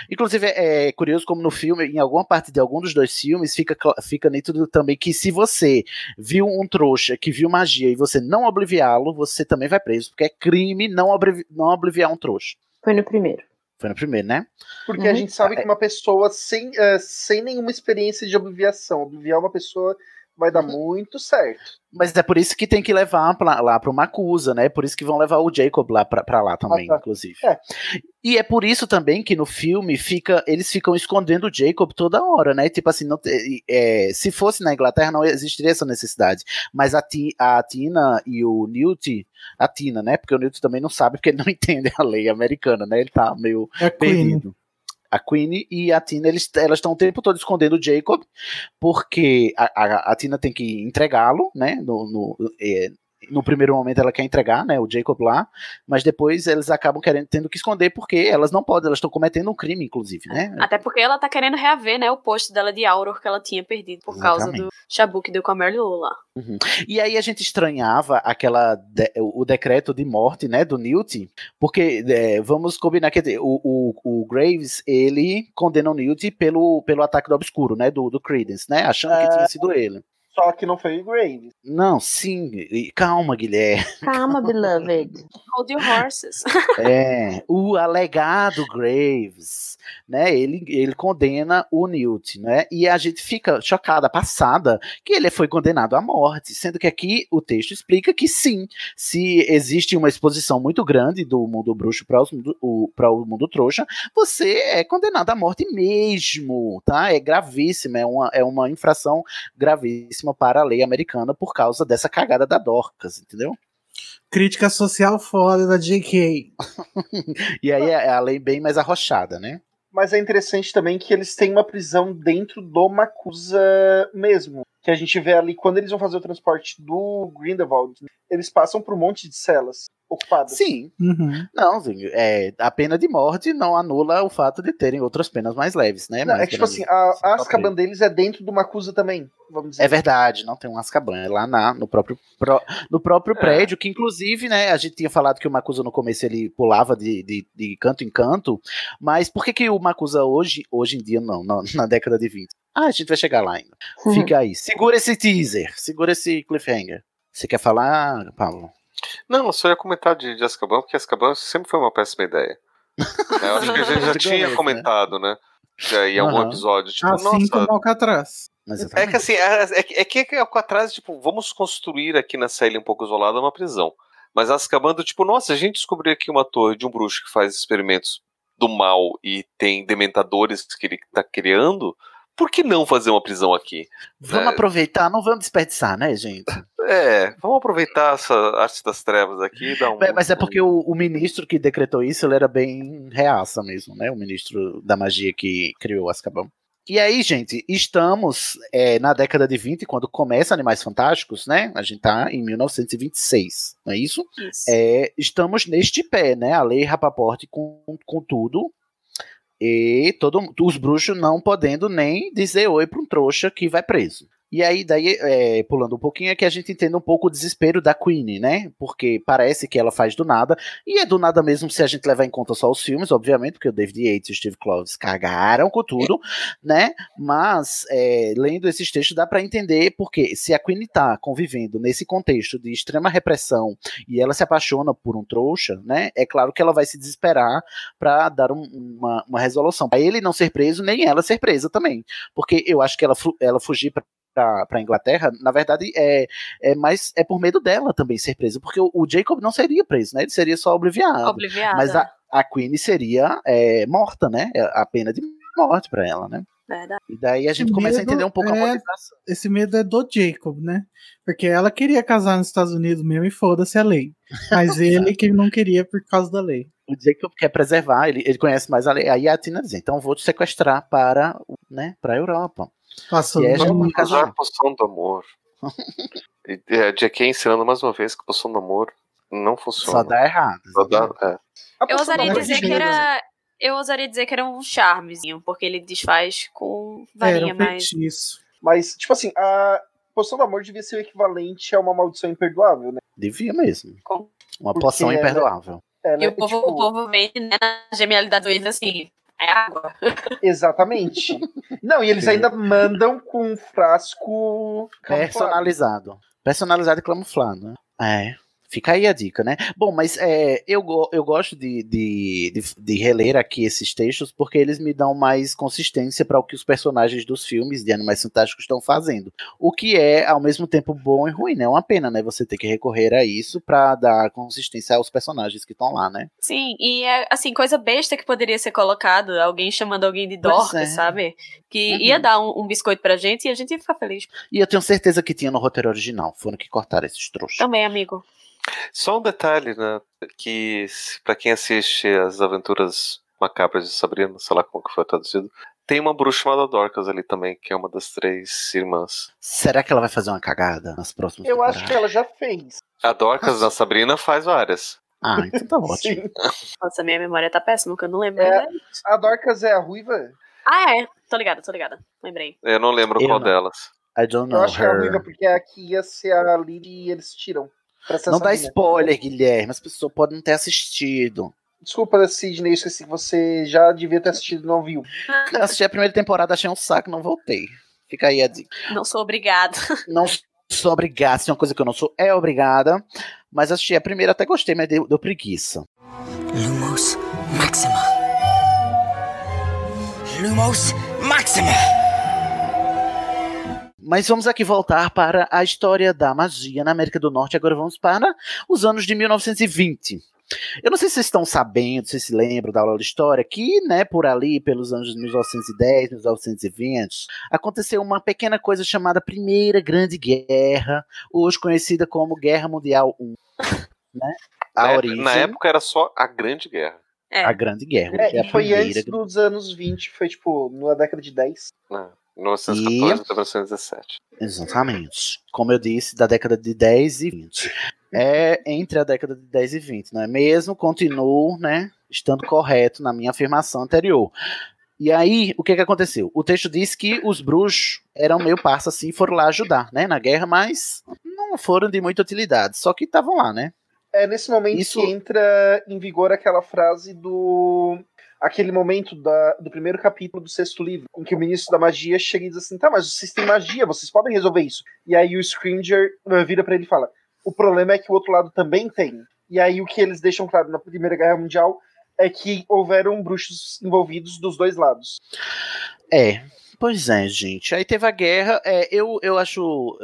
Inclusive, é é curioso como no filme, em alguma parte de algum dos dois filmes, fica, fica nítido também que se você viu um trouxa que viu magia e você não obliviá-lo, você também vai preso, porque é crime não, oblivi- não obliviar um trouxa. Foi no primeiro. Foi no primeiro, né? Porque a gente sabe que uma pessoa sem, eh, sem nenhuma experiência de obliviação, obliviar uma pessoa vai dar muito certo. Mas é por isso que tem que levar pra, lá pro Macusa, né? Por isso que vão levar o Jacob lá pra, pra lá também, Ah, tá. inclusive. É. E é por isso também que no filme fica, eles ficam escondendo o Jacob toda hora, né? Tipo assim, não é, se fosse na Inglaterra não existiria essa necessidade. Mas a, Ti- a Tina e o Newt, a Tina, né? Porque o Newt também não sabe, porque ele não entende a lei americana, né? Ele tá meio É perdido. A Queen e a Tina, eles, elas estão o tempo todo escondendo o Jacob, porque a, a, a Tina tem que entregá-lo, né? No, no, é, no primeiro momento ela quer entregar, né? O Jacob lá, mas depois eles acabam querendo tendo que esconder porque elas não podem, elas estão cometendo um crime, inclusive, né? Até porque ela tá querendo reaver, né, o posto dela de Auror que ela tinha perdido por causa Exatamente. do Shabu que deu com a Mary Lou lá. Uhum. E aí a gente estranhava aquela de- o decreto de morte, né, do Newt, porque é, vamos combinar que o, o, o Graves ele condena o Newt pelo, pelo ataque do obscuro, né, do, do Credence, né, achando que É. tinha sido ele. Só que não foi o Graves. Não, sim, e- calma, Guilherme. Calma, beloved. Hold your horses. É, o alegado Graves, né? Ele, ele condena o Newt, né? E a gente fica chocada, passada, que ele foi condenado à morte, sendo que aqui o texto explica que sim, se existe uma exposição muito grande do mundo bruxo para o, pra o mundo trouxa, você é condenado à morte mesmo, tá? É gravíssima, é uma, é uma infração gravíssima para a lei americana por causa dessa cagada da Dorcas, entendeu? Crítica social foda da JK. E aí é a lei bem mais arrochada, né? Mas é interessante também que eles têm uma prisão dentro do Macusa mesmo. Que a gente vê ali, quando eles vão fazer o transporte do Grindelwald, eles passam por um monte de celas ocupadas. Sim. Uhum. Não, é, a pena de morte não anula o fato de terem outras penas mais leves, né? Não, mais é que, tipo assim, a, a Azkaban deles é dentro do Macusa também, vamos dizer. É verdade, não tem um Azkaban, é lá na, no próprio, pró- no próprio É. prédio, que inclusive, né, a gente tinha falado que o Makusa no começo ele pulava de, de, de canto em canto, mas por que que o Makusa hoje, hoje em dia não, na, na década de 20? Ah, a gente vai chegar lá ainda. Fica aí, segura esse teaser, segura esse cliffhanger. Você quer falar, Paulo? Não, eu só ia comentar de, de Azkaban, porque Azkaban sempre foi uma péssima ideia. É, eu acho que a gente já o tinha comentado, né? Já em algum Aham. episódio. Tipo, Assim nossa, como Alcatraz. É que assim, é, é que- é que é que atrás, tipo, vamos construir aqui nessa ilha um pouco isolada uma prisão. Mas Azkaban, do tipo, nossa, a gente descobriu aqui uma torre de um bruxo que faz experimentos do mal e tem dementadores que ele tá criando, por que não fazer uma prisão aqui? Vamos É. aproveitar, não vamos desperdiçar, né, gente? É, vamos aproveitar essa arte das trevas aqui e dar um. É, mas é porque o, o ministro que decretou isso, ele era bem reaça mesmo, né? O ministro da magia que criou Azkaban. E aí, gente, estamos é, na década de 20, quando começa Animais Fantásticos, né? A gente tá em 1926, não é isso? Isso. É, estamos neste pé, né? A lei Rapaport com, com tudo. E todo, os bruxos não podendo nem dizer oi para um trouxa que vai preso. E aí, daí, é, pulando um pouquinho, é que a gente entende um pouco o desespero da Queen, né? Porque parece que ela faz do nada, e é do nada mesmo se a gente levar em conta só os filmes, obviamente, porque o David Yates e o Steve Kloves cagaram com tudo, né? Mas, é, lendo esses textos, dá para entender porque se a Queen tá convivendo nesse contexto de extrema repressão e ela se apaixona por um trouxa, né? É claro que ela vai se desesperar para dar um- uma, uma resolução. Pra ele não ser preso, nem ela ser presa também. Porque eu acho que ela, ela fugir pra para Inglaterra, na verdade é, é mais é por medo dela também ser presa, porque o, o Jacob não seria preso, né? Ele seria só obliviado. Obliviada. Mas a, a Queen seria é, morta, né? A pena de morte para ela, né? Verdade. E daí a gente começa a entender um pouco a é- motivação. Esse medo é do Jacob, né? Porque ela queria casar nos Estados Unidos mesmo e foda-se a lei. Mas ele que não queria por causa da lei. O Jacob quer preservar, ele, ele conhece mais a lei. Aí a Tina diz, então vou te sequestrar para, né, para a Europa. Passou E é uma Usar casamento. poção do amor. E, é, J.K. ensinando mais uma vez que poção do amor não funciona. Só dá errado. Só dá- é. Eu ousaria amor dizer que era. Eu ousaria dizer que era um charmezinho, porque ele desfaz com Era varinha, um mas. feitiço. Mas, tipo assim, a poção do amor devia ser o equivalente a uma maldição imperdoável, né? Devia mesmo. Com- Uma poção ela- imperdoável. Ela E é, o povo, tipo, o povo vende né, na genialidade deles assim. É água. Exatamente. Não, e eles ainda mandam com um frasco camuflado. Personalizado. Personalizado e camuflado, né? É. Fica aí a dica, né? Bom, mas é, eu, eu gosto de, de, de, de reler aqui esses textos porque eles me dão mais consistência para o que os personagens dos filmes de Animais Fantásticos estão fazendo. O que é, ao mesmo tempo, bom e ruim, né? É uma pena, né? Você ter que recorrer a isso para dar consistência aos personagens que estão lá, né? Sim, e é assim, coisa besta que poderia ser colocado, alguém chamando alguém de Pois Dorcas, é. sabe? Que Uhum. ia dar um, um biscoito pra gente e a gente ia ficar feliz. E eu tenho certeza que tinha no roteiro original. Foram que cortaram esses trouxas. Também, amigo. Só um detalhe, né? Que pra quem assiste as aventuras macabras de Sabrina, sei lá como que foi traduzido, tem uma bruxa chamada Dorcas ali também, que é uma das três irmãs. Será que ela vai fazer uma cagada nas próximas Eu acho que temporadas? ela já fez. A Dorcas na Sabrina faz várias. Ah, então tá ótimo. Sim. Nossa, minha memória tá péssima, que eu não lembro. É. mas é. A Dorcas é a ruiva? Ah, é. Tô ligada, tô ligada. Lembrei. Eu não lembro Eu qual não. delas. I don't Eu know acho que é a her. ruiva, porque aqui ia ser a Lily e eles tiram. Não dá spoiler, Guilherme. As pessoas podem não ter assistido. Desculpa, Sidney, eu esqueci que você já devia ter assistido e não viu. Eu assisti a primeira temporada, achei um saco, não voltei. Fica aí a dica. Não sou obrigada. Não sou obrigada, se é uma coisa que eu não sou, é obrigada. Mas assisti a primeira, até gostei, mas deu, deu preguiça. Lumos Maxima. Lumos Maxima. Mas vamos aqui voltar para a história da magia na América do Norte. Agora vamos para os anos de 1920. Eu não sei se vocês estão sabendo, se vocês se lembram da aula de história, que, né, por ali, pelos anos de 1910, 1920, aconteceu uma pequena coisa chamada Primeira Grande Guerra, hoje conhecida como Guerra Mundial I. Né? A na, origem, época, na época era só a Grande Guerra. É. a Grande Guerra. É, é a e foi antes grande- dos anos 20, foi tipo na década de 10. Né? 1914 até 1917. Exatamente. Como eu disse, da década de 10 e 20. É entre a década de 10 e 20, não é mesmo? Continuo, né, estando correto na minha afirmação anterior. E aí, o que que aconteceu? O texto diz que os bruxos eram meio parça assim, foram lá ajudar, né, na guerra, mas não foram de muita utilidade, só que estavam lá, né? É nesse momento Isso- que entra em vigor aquela frase do. Aquele momento da- do primeiro capítulo do sexto livro, em que o ministro da magia chega e diz assim: tá, mas vocês têm magia, vocês podem resolver isso. E aí o Scringer uh, vira pra ele e fala: o problema é que o outro lado também tem. E aí o que eles deixam claro na Primeira Guerra Mundial é que houveram bruxos envolvidos dos dois lados. É, pois é, gente. Aí teve a guerra. É, eu, eu acho.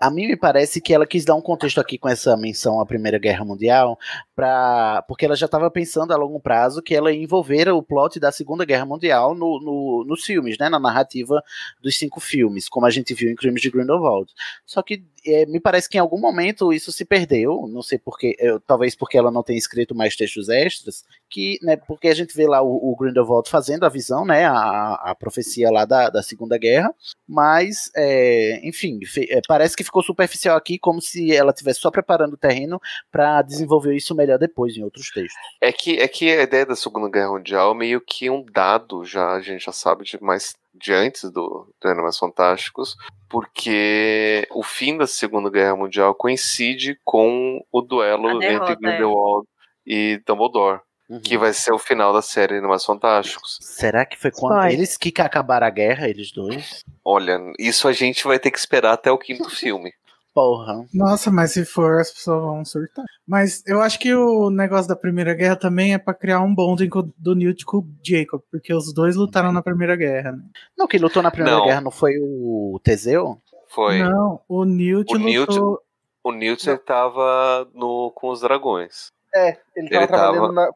A mim me parece que ela quis dar um contexto aqui com essa menção à Primeira Guerra Mundial, pra, porque ela já estava pensando a longo prazo que ela ia envolver o plot da Segunda Guerra Mundial no, no- nos filmes, né? Na narrativa dos cinco filmes, como a gente viu em Crimes de Grindelwald. Só que é, me parece que em algum momento isso se perdeu. Não sei porque. eu- talvez porque ela não tenha escrito mais textos extras que, né, porque a gente vê lá o, o Grindelwald fazendo a visão, né, a, a profecia lá da, da Segunda Guerra, mas, é, enfim, fe- é, parece que ficou superficial aqui, como se ela estivesse só preparando o terreno para desenvolver isso melhor depois em outros textos. É que, é que a ideia da Segunda Guerra Mundial é meio que um dado, já a gente já sabe de mais de antes do, do Animais Fantásticos, porque o fim da Segunda Guerra Mundial coincide com o duelo derrota, entre Grindelwald e Dumbledore, que vai ser o final da série Animais Fantásticos. Será que foi quando eles que acabaram a guerra, eles dois? Olha, isso a gente vai ter que esperar até o quinto filme. Porra. Nossa, mas se for, as pessoas vão surtar. Mas eu acho que o negócio da Primeira Guerra também é pra criar um bonding do Newt com o Jacob, porque os dois lutaram na Primeira Guerra, né? Não, quem lutou na Primeira Não. Guerra não foi o Teseu? Foi. Não, o Newt O Newt- lutou. O Newt tava no, com os dragões. É, ele tava Ele trabalhando Na,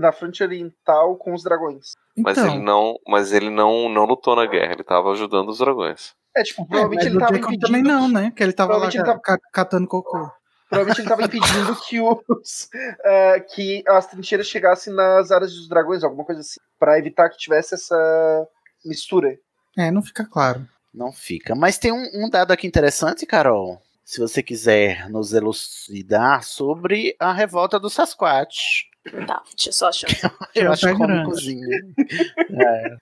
na fronte oriental com os dragões. Mas Então. ele não, mas ele não, não lutou na guerra, ele tava ajudando os dragões. É, tipo, É, provavelmente mas ele tava impedindo. também não, né? Que ele tava lá Provavelmente ele ca- catando cocô. Provavelmente ele tava impedindo que os ah, que as trincheiras chegassem nas áreas dos dragões, alguma coisa assim, Pra evitar que tivesse essa mistura. É, não fica claro. Não fica. Mas tem um, um dado aqui interessante, Carol. Se você quiser nos elucidar sobre a revolta do Sasquatch. Tá, deixa eu só achar. Eu É o acho grande. cômicozinho. É.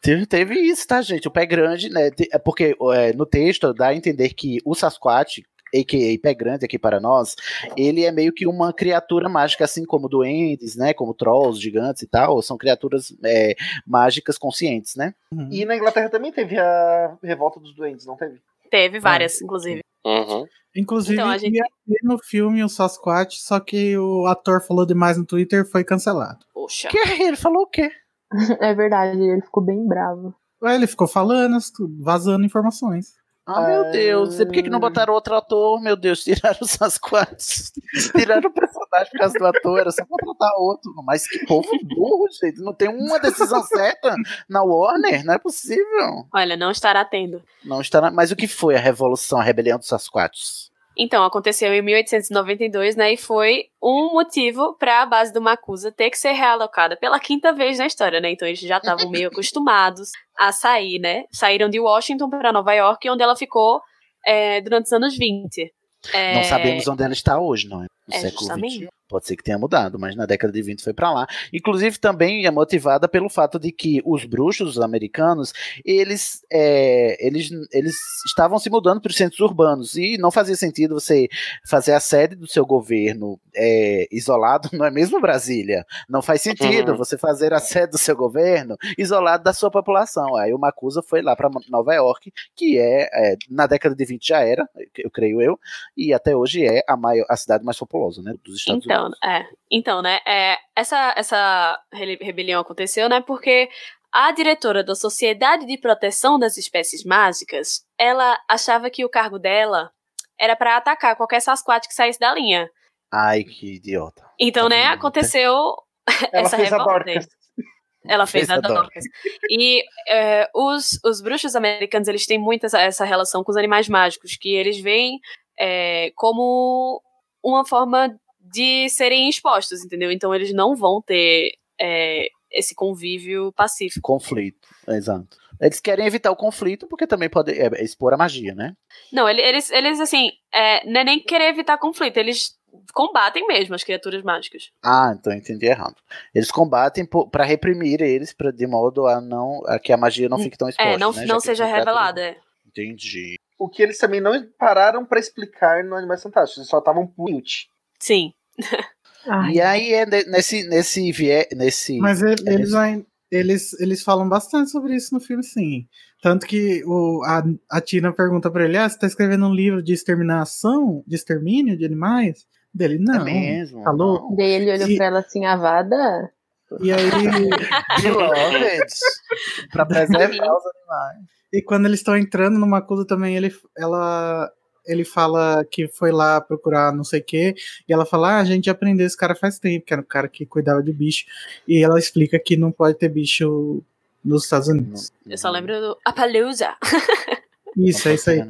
Teve, teve isso, tá, gente? O pé grande, né? É porque é, no texto dá a entender que o Sasquatch, a.k.a. pé grande aqui para nós, ele é meio que uma criatura mágica, assim como duendes, né? Como trolls, gigantes e tal. São criaturas é, mágicas conscientes, né? E na Inglaterra também teve a revolta dos doentes, não teve? Teve várias, inclusive. Uhum. Inclusive, Então, a gente- ia ter no filme o Sasquatch, só que o ator falou demais no Twitter e foi cancelado. Poxa. Que ele falou o quê? É verdade, ele ficou bem bravo. Ué, Ele ficou falando, vazando informações. Ah, meu Deus. E por que, que não botaram outro ator? Meu Deus, tiraram os Sasquatch. Tiraram o personagem por causa do ator. Era só contratar outro. Mas que povo burro, gente. Não tem uma decisão certa na Warner. Não é possível. Olha, não estará tendo. Não está na... Mas o que foi a revolução, a rebelião dos Sasquatch? Então, aconteceu em 1892, né? E foi um motivo para a base do Macusa ter que ser realocada pela quinta vez na história, né? Então eles já estavam meio acostumados a sair, né? Saíram de Washington para Nova York, onde ela ficou é, durante os anos 20. É, Não sabemos onde ela está hoje, não é? No É, século justamente. Pode ser que tenha mudado, mas na década de 20 foi pra lá. Inclusive também é motivada pelo fato de que os bruxos americanos, eles, é, eles, eles estavam se mudando para os centros urbanos e não fazia sentido você fazer a sede do seu governo é, isolado, não é mesmo Brasília? Não faz sentido Uhum. você fazer a sede do seu governo isolado da sua população. Aí o Macusa foi lá para Nova York, que é, é, na década de 20 já era, eu creio eu, e até hoje é a, maior, a cidade mais populosa, né, dos Estados Então, Unidos. É. Então, né? É, essa, essa rebelião aconteceu, né? Porque a diretora da Sociedade de Proteção das Espécies Mágicas, ela achava que o cargo dela era para atacar qualquer Sasquatch que saísse da linha. Ai, que idiota. Então, né? Aconteceu Ela essa fez a revolta. Ela fez, Fez a a Dorcas. E é, os, os bruxos americanos, eles têm muito essa, essa relação com os animais mágicos, que eles veem é, como uma forma de serem expostos, entendeu? Então eles não vão ter é, esse convívio pacífico. Conflito, exato. Eles querem evitar o conflito porque também pode é, expor a magia, né? Não, ele- eles, eles assim, é, não é nem querer evitar conflito, eles combatem mesmo as criaturas mágicas. Ah, então eu entendi errado. Eles combatem para reprimir eles, pra, de modo a não a que a magia não fique tão exposta. É, não, né? não seja revelada. é. Entendi. O que eles também não pararam pra explicar no Animais Fantásticos, eles só estavam put. Sim. E aí é ne- nesse nesse vie, nesse Mas ele- é eles, nesse- eles, eles falam bastante sobre isso no filme, sim. Tanto que o, a, a Tina pergunta pra ele: Ah, você tá escrevendo um livro de exterminação, de extermínio de animais? Dele, não. mesmo? Tá louco? Daí ele olhou E- pra ela assim, Avada? E aí. Beloved, pra preservar os animais. E quando eles estão entrando numa coisa também, ele, ela, ele fala que foi lá procurar não sei o quê, e ela fala, ah, a gente aprendeu esse cara faz tempo, que era o cara que cuidava de bicho, e ela explica que não pode ter bicho nos Estados Unidos. Eu só lembro do Appaloosa. Isso, é isso aí.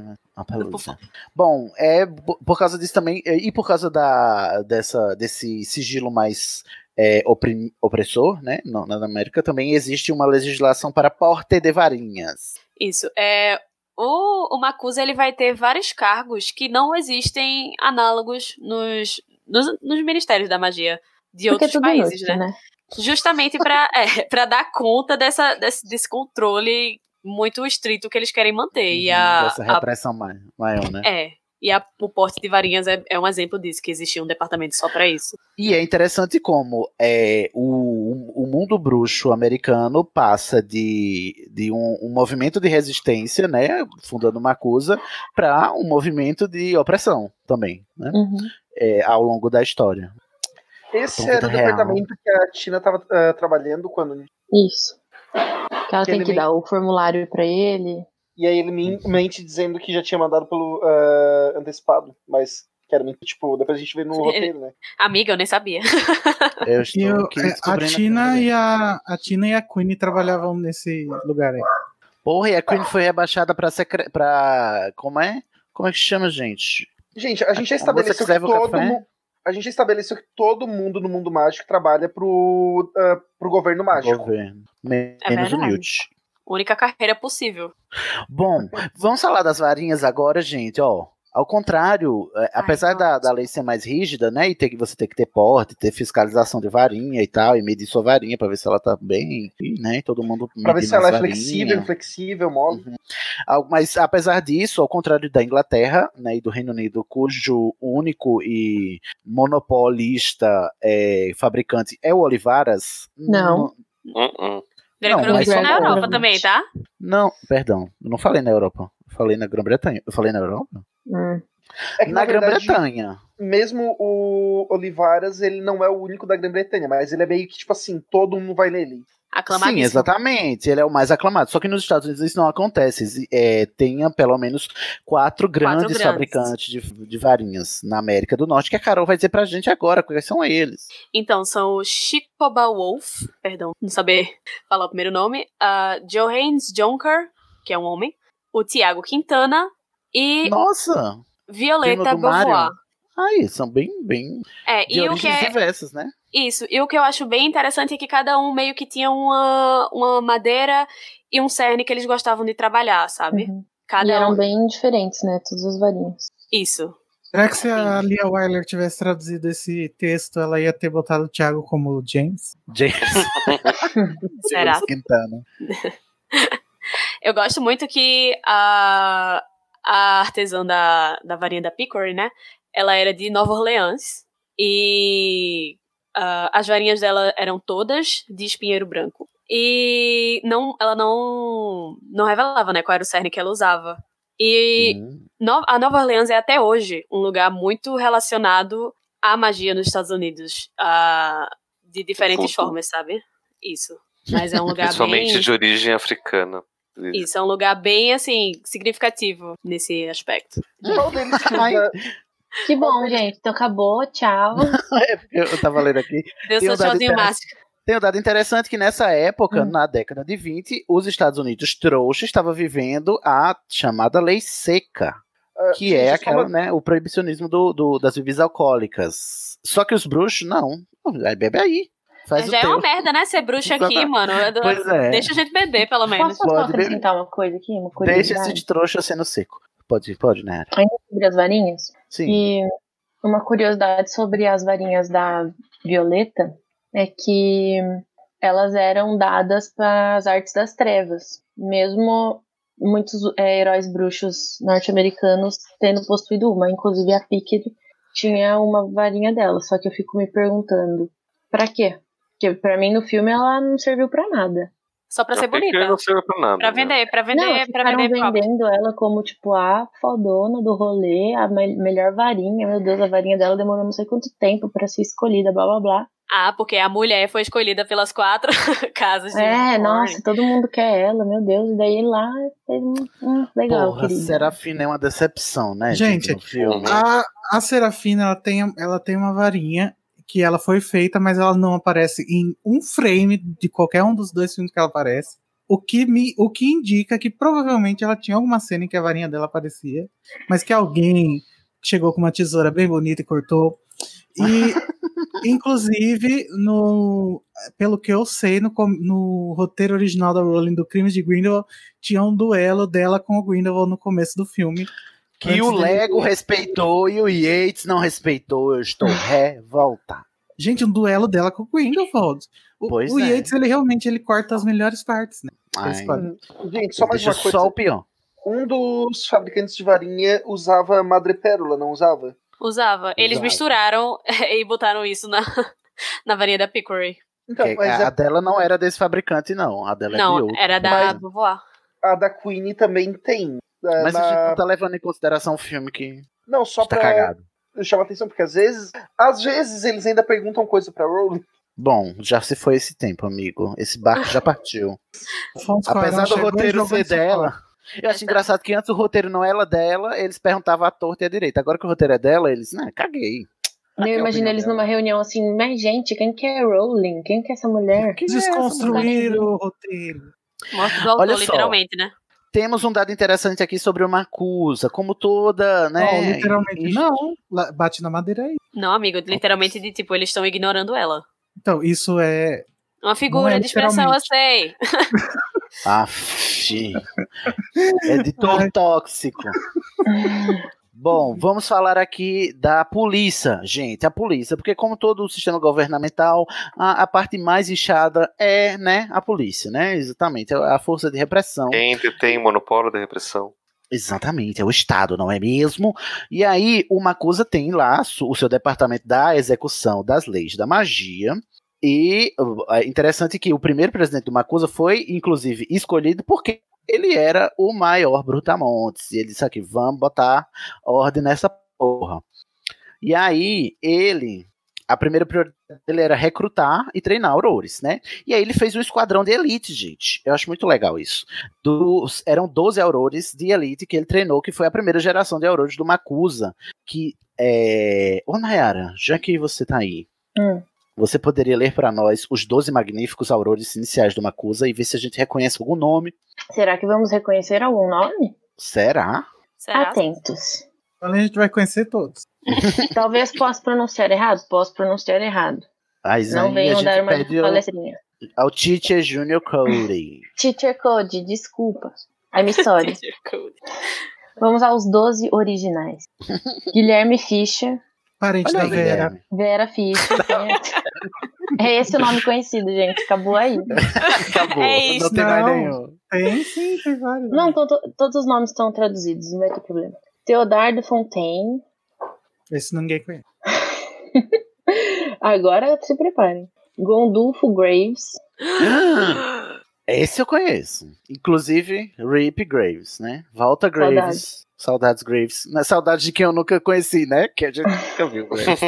Pelúcia. Bom, é por causa disso também, é, e por causa da, dessa, desse sigilo mais é, oprim- opressor, né, no- na América, também existe uma legislação para porte de varinhas. Isso. É, o, o Macusa ele vai ter vários cargos que não existem análogos nos, nos, nos ministérios da magia de Porque é outros tudo países, inútil, né? né? Justamente para é, pra dar conta dessa, desse, desse controle muito estrito que eles querem manter. e a, Dessa a- repressão mai- maior, né? é. E a- o porte de varinhas é, é um exemplo disso, que existia um departamento só para isso. E é interessante como é, o, o mundo bruxo americano passa de, de um, um movimento de resistência, né, fundando uma acusa, para um movimento de opressão também, né, Uhum. é, ao longo da história. Esse Então, era o real. departamento que a Tina tava ah, trabalhando quando. Isso. Que ela Que tem que dar o formulário pra ele. E aí ele me mente dizendo que já tinha mandado pelo ah, antecipado, mas Que era, tipo, depois a gente vê no roteiro, né? Amiga, eu nem sabia. Eu E estou eu- aqui é, a Tina e a, a Tina e a Queen trabalhavam nesse lugar aí. Porra, e a Queen foi rebaixada pra, secre... pra. Como é? Como é que chama, gente? Gente, a gente já estabeleceu que o todo mundo. A gente estabeleceu que todo mundo no mundo mágico trabalha pro, ah, pro governo mágico. Governo. Menos É o verdade. Newt. Única carreira possível. Bom, vamos falar das varinhas agora, gente, ó. Ao contrário, é, apesar da, da lei ser mais rígida, né, e ter que você ter que ter porte, ter fiscalização de varinha e tal, e medir sua varinha pra ver se ela tá bem, e, né, e todo mundo Pra ver se ela é varinhas. flexível, inflexível, mole. Al- Mas apesar disso, ao contrário da Inglaterra né, e do Reino Unido, cujo único e monopolista é, fabricante é o Olivaras. Não. Uh-uh. Grã-Bretanha mas é só- na Europa também, tá? Não, perdão, eu não falei na Europa. Eu falei na Grã-Bretanha. Eu falei na Europa? Hum. É que, na na Grã-Bretanha. Mesmo o Olivaras, ele não é o único da Grã-Bretanha, mas ele é meio que, tipo assim, todo mundo vai nele. Aclamadíssimo. Sim, exatamente. Ele é o mais aclamado. Só que nos Estados Unidos isso não acontece. É, tenha pelo menos quatro grandes, grandes. fabricantes de, de varinhas na América do Norte, que a Carol vai dizer pra gente agora quais são eles. Então, são o Chicoba Wolf, perdão, não saber falar o primeiro nome, a Johannes Jonker, que é um homem, o Tiago Quintana e Nossa! Violeta. Beauvoir. Aí, são bem, bem É, de e o que é diversas, né? Isso, e o que eu acho bem interessante é que cada um meio que tinha uma, uma madeira e um cerne que eles gostavam de trabalhar, sabe? Uhum. Cada E eram um. bem diferentes, né? Todas as varinhas. Isso. Será que se a Lia Wyler tivesse traduzido esse texto, ela ia ter botado o Thiago como James? James. Será? Quintana. Eu gosto muito que a, a artesã da, da varinha da Picori, né? Ela era de Nova Orleans. E ah, as varinhas dela eram todas de espinheiro branco. E não, ela não, não revelava, né, qual era o cerne que ela usava. E No- a Nova Orleans é até hoje um lugar muito relacionado à magia nos Estados Unidos. ah, de diferentes formas, sabe? Isso. Mas é um lugar Principalmente bem... de origem africana. Isso, é um lugar bem, assim, significativo nesse aspecto. Qual deles que usa... Que bom, gente. Então acabou. Tchau. Eu, eu tava lendo aqui. Deu Tem seu um tchauzinho mágico. Tem um dado interessante que nessa época, na década de 20, os Estados Unidos trouxa estava vivendo a chamada lei seca. Que é aquela, né, o proibicionismo do, do- das bebidas alcoólicas. Só que os bruxos, não. Aí bebe aí. Faz o Já é teu. uma merda, né? Ser bruxa aqui, Exatamente. mano. Pois é. Deixa a gente beber, pelo menos. Posso só acrescentar uma coisa aqui? Uma Deixa esse de trouxa sendo seco. Pode, pode, né? Ainda sobre as varinhas? Sim. E uma curiosidade sobre as varinhas da Violeta é que elas eram dadas para as artes das trevas. Mesmo muitos é, heróis bruxos norte-americanos tendo possuído uma. Inclusive a Pickett tinha uma varinha dela. Só que eu fico me perguntando, pra quê? Porque pra mim no filme ela não serviu pra nada. Só pra A ser bonita. não serve pra nada. Pra né? vender, pra vender, não, pra vender vendendo ela como, tipo, a fodona do rolê, a me- melhor varinha. Meu Deus, a varinha dela demorou não sei quanto tempo pra ser escolhida, blá blá blá. Ah, porque a mulher foi escolhida pelas quatro casas de É, nossa, todo mundo quer ela, meu Deus. E daí lá fez um. um legal, Porra, querido. Serafina é uma decepção, né? Gente, filme. a, a Serafina ela tem, ela tem uma varinha que ela foi feita, mas ela não aparece em um frame de qualquer um dos dois filmes que ela aparece. O que, me, o que indica que provavelmente ela tinha alguma cena em que a varinha dela aparecia, mas que alguém chegou com uma tesoura bem bonita e cortou. E, inclusive, no, pelo que eu sei, no, no roteiro original da Rowling do Crimes de Grindelwald, tinha um duelo dela com o Grindelwald no começo do filme. Que Antes o dele- Lego respeitou e o Yates não respeitou. Eu estou revoltado. Gente, um duelo dela com o Grindelwald. O, Pois o é. Yates, ele realmente ele corta as melhores partes, né? Gente, só mais uma coisa. só o pior. Um dos fabricantes de varinha usava madrepérola, não usava? Usava. Eles Usava. misturaram e botaram isso na, na varinha da Pickory. Então, a é- dela não era desse fabricante, não. A dela é de Não, outro. era da Beauvoir. a da Queen também tem. É, Mas a na- gente não tá levando em consideração o filme que Não, só tá pra cagado. chamar atenção, porque às vezes, às vezes eles ainda perguntam coisa pra Rowling. Bom, já se foi esse tempo, amigo. Esse barco já partiu. Afonso Apesar do roteiro ser dela, Eu acho engraçado que antes o roteiro não era dela, eles perguntavam a torta e a direita. Agora que o roteiro é dela, eles, né, caguei. Eu imagino eles numa reunião assim, mas gente, quem que é Rowling? Quem que é essa mulher? Desconstruir o roteiro. Morte do autor, Olha só. literalmente, né? Temos um dado interessante aqui sobre uma acusa, como toda, né? Não, literalmente não. Bate na madeira aí. Não, amigo, literalmente de tipo, eles estão ignorando ela. Então, isso é. Uma figura é de expressão, eu sei. Aff, editor tóxico. Bom, vamos falar aqui da polícia, gente, a polícia, porque como todo o sistema governamental, a, a parte mais inchada é, né, a polícia, né, exatamente, a força de repressão. Quem detém o monopólio da repressão? Exatamente, é o Estado, não é mesmo? E aí, o Macusa tem lá o seu departamento da execução das leis da magia. E é interessante que o primeiro presidente do Macusa foi, inclusive, escolhido porque ele era o maior Brutamontes. E ele disse aqui: vamos botar ordem nessa porra. E aí, ele. A primeira prioridade dele era recrutar e treinar aurores, né? E aí ele fez um esquadrão de elite, gente. Eu acho muito legal isso. Dos, eram 12 aurores de elite que ele treinou, que foi a primeira geração de aurores do Makusa. Que é. Ô, Nayara, já que você tá aí, Hum. Você poderia ler pra nós os 12 magníficos aurores iniciais do Makusa e ver se a gente reconhece algum nome. Será que vamos reconhecer algum nome? Será? Atentos. A gente vai conhecer todos. Talvez possa pronunciar errado? Posso pronunciar errado. Mas Não venham dar uma pede ao, palestrinha. ao Teacher Junior Cody. Teacher Code, desculpa. I'm sorry. Vamos aos 12 originais. Guilherme Fischer. Parente Olha da aí, Vera. Guilherme. Vera Fischer. É esse o nome conhecido, gente. Acabou aí. Acabou. É isso. Não tem mais nenhum. Tem sim, tem vários. Não, to- to- todos os nomes estão traduzidos, não vai ter problema. Theodardo Fontaine. Esse ninguém conhece. Agora se preparem. Gondulfo Graves. Esse eu conheço. Inclusive, Rip Graves, né? Volta Graves. Saudades, Graves. Não é saudade de quem eu nunca conheci, né? Que a gente nunca viu, Graves.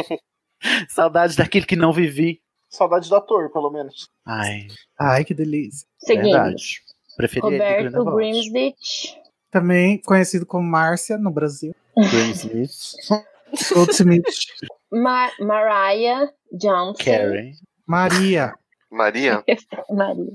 Saudades daquele que não vivi. Saudade do ator, pelo menos. Ai, Ai, que delícia. Seguindo. verdade. Preferia Roberto. Grimsditch. Também conhecido como Márcia no Brasil. Grimsmith. Goldsmith. Ma Mariah Johnson. Carrie. Maria. Maria? Maria.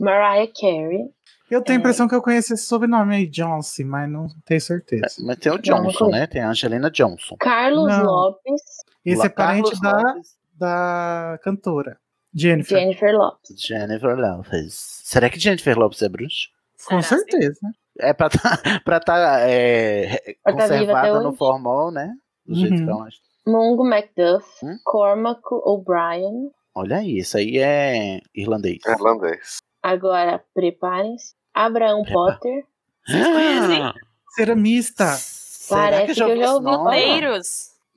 Mariah Carey. Eu É. tenho a impressão que eu conheço esse sobrenome aí, Johnson, mas não tenho certeza. Mas tem o Johnson, não né? Tem a Angelina Johnson. Carlos Não. Lopes. Esse La- é parente da, Lopes, da cantora, Jennifer. Jennifer Lopes. Jennifer Lopez. Será que Jennifer Lopes é bruxa? Com Será? certeza. É pra tá, pra tá, é, Pra tá conservada no hoje. formol, né? Do jeito Uhum. que ela Mungo Macduff. Hum? Cormac O'Brien. Olha aí, isso aí é irlandês. Irlandês. Agora, preparem-se. Abraão Prepa- Potter. Vocês conhecem? Ceramista. Será Parece que eu ouvi já ouvi. Roteiros.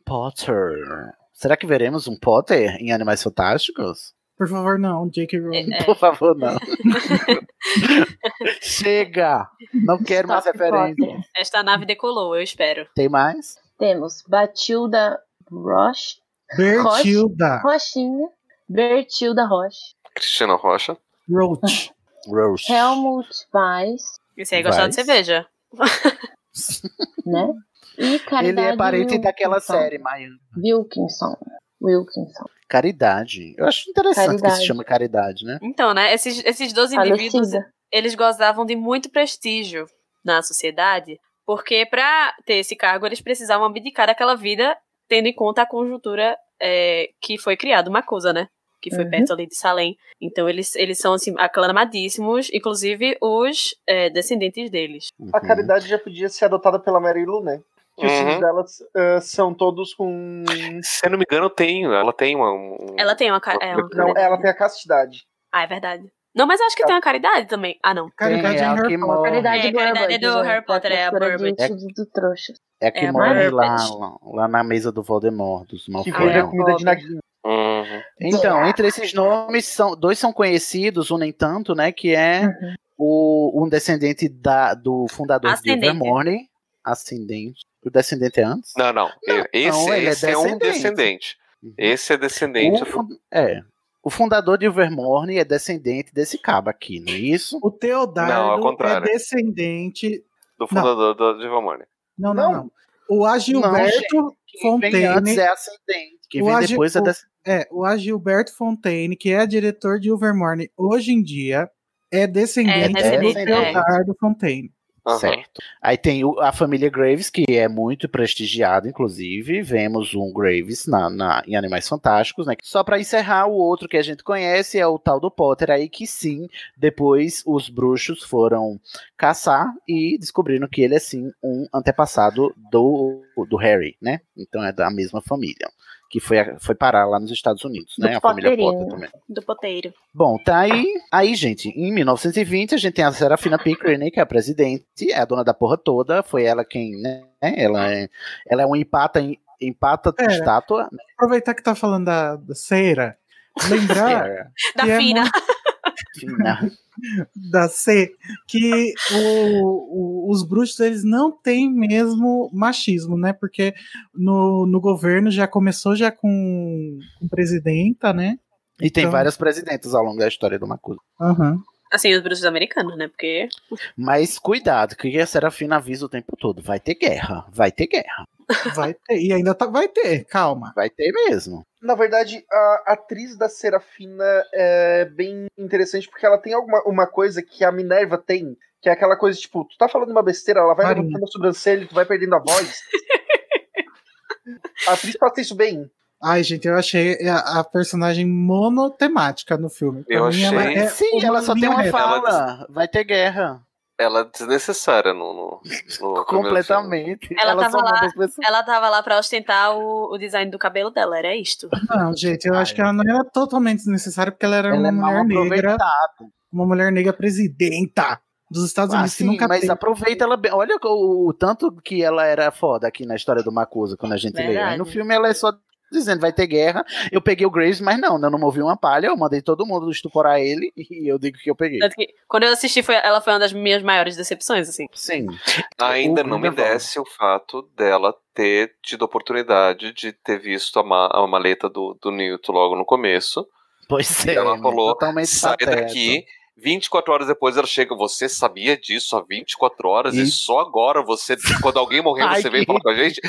Potter. Será que veremos um Potter em Animais Fantásticos? Por favor, não, J.K. Rowling. É. Por favor, não. Chega! Não quero mais Stop referência. Potter. Esta nave decolou, eu espero. Tem mais? Temos Batilda Roche. Bertilda Rochinha. Bertilda Roche. Cristina Rocha. Roach. Rose. Helmut Weiss. Esse aí gostava Vai. de cerveja. Né? E Caridade Ele é parente Wilkinson. daquela série, Maia. Wilkinson. Wilkinson. Caridade. Eu acho interessante que Caridade. se chama Caridade, né? Então, né? Esses, esses 12 indivíduos, Falecida. eles gozavam de muito prestígio na sociedade, porque para ter esse cargo eles precisavam abdicar daquela vida, tendo em conta a conjuntura é, que foi criada uma coisa, né? Que foi Uhum. perto ali de Salem. Então eles, eles são assim aclamadíssimos, inclusive os é, descendentes deles. A Caridade já podia ser adotada pela Mary Lou, né? Que os Uhum. filhos delas ah, são todos com. Se eu não me engano, tem. Ela tem uma. um- Ela tem uma, é, uma Não, ela tem a castidade. Ah, é verdade. Não, mas acho que tem uma caridade também. Ah, não. Caridade é a Harry que Potter. Caridade É, Caridade é do Harry Potter, é a Burbage. estudo do trouxas. É a que É a morre lá, lá, na mesa do Voldemort, dos Que Malfoy. foi é a comida de pobre. Naguinho. Uhum. Então, entre esses nomes, são, dois são conhecidos, um nem tanto, né? Que é Uhum. o, um descendente da, do fundador de. Evermorny. Ascendente. O descendente é antes? Não, não. Esse, não, ele é esse é, um descendente. Uhum. Esse é descendente. O É. O fundador de Ilvermorny é descendente desse cabo aqui, não é isso? O Não, Teodardo é contrário. descendente. Do fundador do, de Valmone. Não, não, não. O Agilberto Quem vem antes Fontaine. é ascendente. Quem o vem depois é descendente. É, o Agilberto Fontaine, que é diretor de Ilvermorny hoje em dia, é descendente, É descendente, do Teodardo Fontaine. Certo. Aí tem a família Graves, que é muito prestigiada, inclusive. Vemos um Graves na, na- em Animais Fantásticos, né? Só pra encerrar, o outro que a gente conhece é o tal do Potter aí, que sim, depois os bruxos foram caçar e descobriram que ele é sim um antepassado do, do Harry, né? Então é da mesma família. Que foi, foi parar lá nos Estados Unidos, né? A família Potter também. Do poteiro. Bom, tá aí. Aí, gente, em 1920 a gente tem a Serafina Pickering, que é a presidente, é a dona da porra toda. Foi ela quem, né? Ela é, ela é um empata, empata É. estátua. Aproveitar que tá falando da, da cera, lembrar Da que é fina. da C, que o- o- os bruxos eles não têm mesmo machismo, né? Porque no, no governo já começou já com, com presidenta, né? E tem Então- várias presidentes ao longo da história do Macusa. Aham. Assim, os bruxos americanos, né? Porque. Mas cuidado, que a Serafina avisa o tempo todo: vai ter guerra, vai ter guerra. Vai ter, e ainda tá, vai ter, calma. Vai ter mesmo. Na verdade, a atriz da Serafina é bem interessante porque ela tem alguma uma coisa que a Minerva tem, que é aquela coisa tipo, tu tá falando uma besteira, ela vai Carinho. levantando a sobrancelha, tu vai perdendo a voz. a atriz passa isso bem. Ai, gente, eu achei a, a personagem monotemática no filme. Pra Eu mim, ela achei- é Sim, ela só tem uma reta. fala: vai ter guerra. Ela é desnecessária no. no, no. Completamente. Ela, Ela tava lá, as pessoas. ela tava lá pra ostentar o, o design do cabelo dela, era isto. Não, gente, eu acho que ela não era totalmente desnecessária porque ela era Ela uma é mulher negra. aproveitada. Uma mulher negra presidenta dos Estados Ah, Unidos que sim, nunca mas teve. aproveita ela bem. Olha o, o tanto que ela era foda aqui na história do Macusa, quando a gente lê. Aí Verdade. no filme ela é só dizendo vai ter guerra. Eu peguei o Graves, mas não, eu não movi uma palha, eu mandei todo mundo estuporar ele e eu digo que eu peguei. Quando eu assisti, foi, ela foi uma das minhas maiores decepções, assim. Sim. Ainda O não me desce o fato dela ter tido a oportunidade de ter visto a, ma- a maleta do, do Newton logo no começo. Pois E é, ela né? falou: totalmente sai pateta. daqui. 24 horas depois ela chega, você sabia disso há 24 horas e, E- só agora você, quando alguém morrer, Ai, você vem falar com a gente?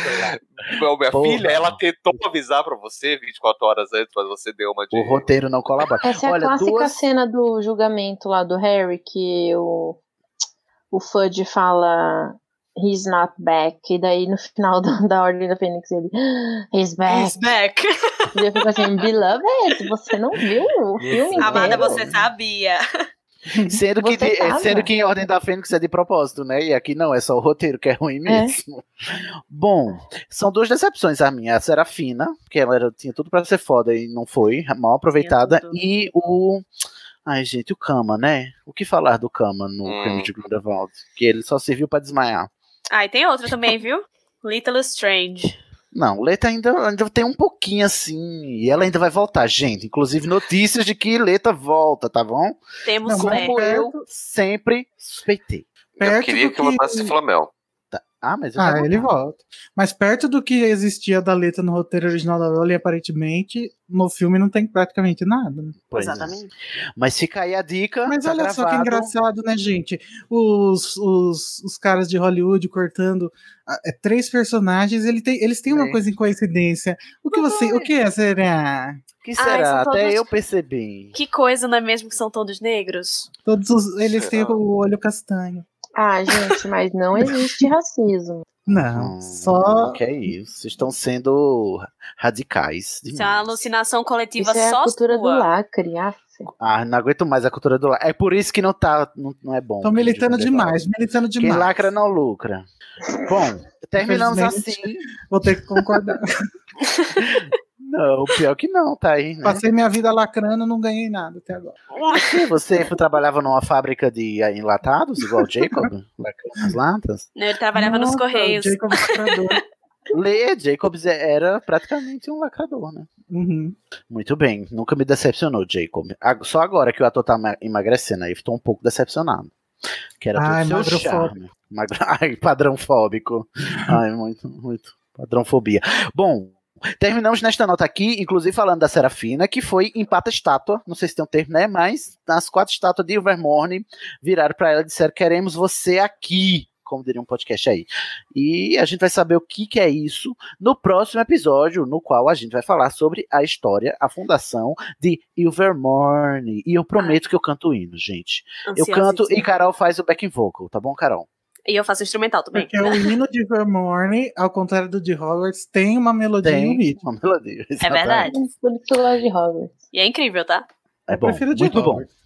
Meu, minha Porra. filha, ela tentou avisar pra você 24 horas antes, mas você deu uma de. O roteiro não colabora. Essa é a Olha, clássica duas... cena do julgamento lá do Harry, que o, o Fudge fala He's not back. E daí no final da, da Ordem da Fênix ele He's back. He's back. E eu fico assim, Beloved, você não viu o filme Amada, inteiro? você sabia. Sendo que, de- sendo que em Ordem da Fênix é de propósito, né? E aqui não, é só o roteiro que é ruim mesmo. Bom, são duas decepções a minha. A Serafina, que ela era- tinha tudo pra ser foda e não foi, mal aproveitada. E o. Ai, gente, o Kama, né? O que falar do Kama no Hum. Crime de Grindelwald? Que ele só serviu pra desmaiar. Ah, e tem outra também, viu? Little Strange. Não, Leta ainda, ainda tem um pouquinho assim. E ela ainda vai voltar, gente. Inclusive notícias de que Leta volta, tá bom? Temos Não. Como eu sempre suspeitei. Eu queria do que eu votasse Flamel. Ah, mas Ah, ele volta. Mas perto do que existia da letra no roteiro original da Rowling, aparentemente, no filme não tem praticamente nada. né? Pois é. Exatamente. Mas fica aí a dica. Mas tá olha só que gravado. engraçado, né, gente? Os, os, os caras de Hollywood cortando ah, é, três personagens, ele tem, eles têm uma É. coisa em coincidência. O que você. O que é, será? que Ai, será? Até todos- eu percebi. Que coisa, não é mesmo que são todos negros? Todos os, eles têm o olho castanho. Ah, gente, mas não existe racismo. Não, Hum, só. Que é isso? Vocês estão sendo radicais. Isso é uma alucinação coletiva Isso é a só cultura do sua. lacre, af. Ah, não aguento mais a cultura do lacre. É por isso que não tá. Não, não é bom. Estão militando demais, militando Quem demais. lacra não lucra. Bom, terminamos assim. Vou ter que concordar. Não, pior que não, tá aí, né? Passei minha vida lacrando, não ganhei nada até agora. Você trabalhava numa fábrica de enlatados, igual o Jacob? Lacrando as latas? Não, Ele trabalhava nos Nossa, Correios. Jacob lacrador. Lê, Jacobs é- era praticamente um lacrador, né? Uhum. Muito bem, nunca me decepcionou, Jacob. Só agora que o ator tá ma- emagrecendo aí, estou um pouco decepcionado. Que era Ai, todo seu charme. Ai, padrão fóbico. Ai, muito, muito. Padrão fobia. Bom, Terminamos nesta nota aqui, inclusive falando da Serafina, que foi empata estátua, não sei se tem um termo, né? Mas as quatro estátuas de Ilvermorny viraram para ela e disseram: queremos você aqui. Como diria um podcast aí. E a gente vai saber o que, que é isso no próximo episódio, no qual a gente vai falar sobre a história, a fundação de Ilvermorny. E eu prometo que eu canto o hino, gente. Eu canto e Carol faz o backing vocal, tá bom, Carol? E eu faço instrumental também. Porque o hino de Vermorny, ao contrário do de Hogwarts, tem uma melodia Tem e um ritmo. uma melodia. É verdade. Por isso que eu gosto de Hogwarts. E é incrível, tá? É bom, prefiro de muito bom. Hogwarts.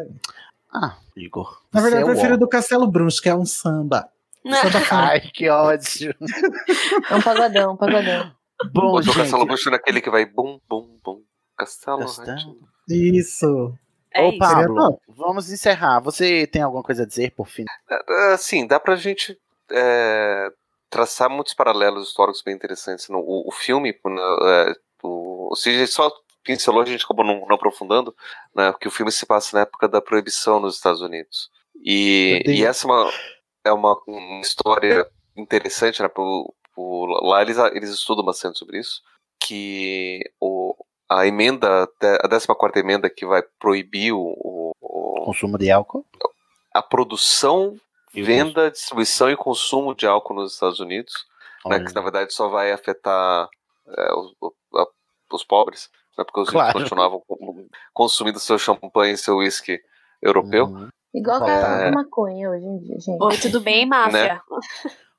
Ah, Igor. Na verdade, eu é prefiro o do Castelo Bruxo, que é um samba. Samba Ai, que ódio. É um pagodão, um pagodão. Bom, O. Castelo Bruxo naquele que vai bum, bum, bum. Castelo. Castelo. Isso. É Ô. Pablo, vamos encerrar. Você tem alguma coisa a dizer por fim? Assim, dá pra gente é, traçar muitos paralelos históricos bem interessantes. No, o, o filme, né, é, o, o CJ só pincelou, a gente acabou não, não aprofundando, né, porque o filme se passa na época da proibição nos Estados Unidos. E, e essa é uma, é uma, uma história interessante, né, pro, pro- lá eles, eles estudam bastante sobre isso, que o, a emenda, a 14ª emenda que vai proibir o- o- o, Consumo de álcool? a produção, E venda, distribuição e consumo de álcool nos Estados Unidos, né, que na verdade só vai afetar é, os, o- a- os pobres, né, porque os Claro. ricos continuavam consumindo seu champanhe e seu whisky europeu. Uhum. Igual É. a maconha hoje em dia, gente. Oi, tudo bem, máfia?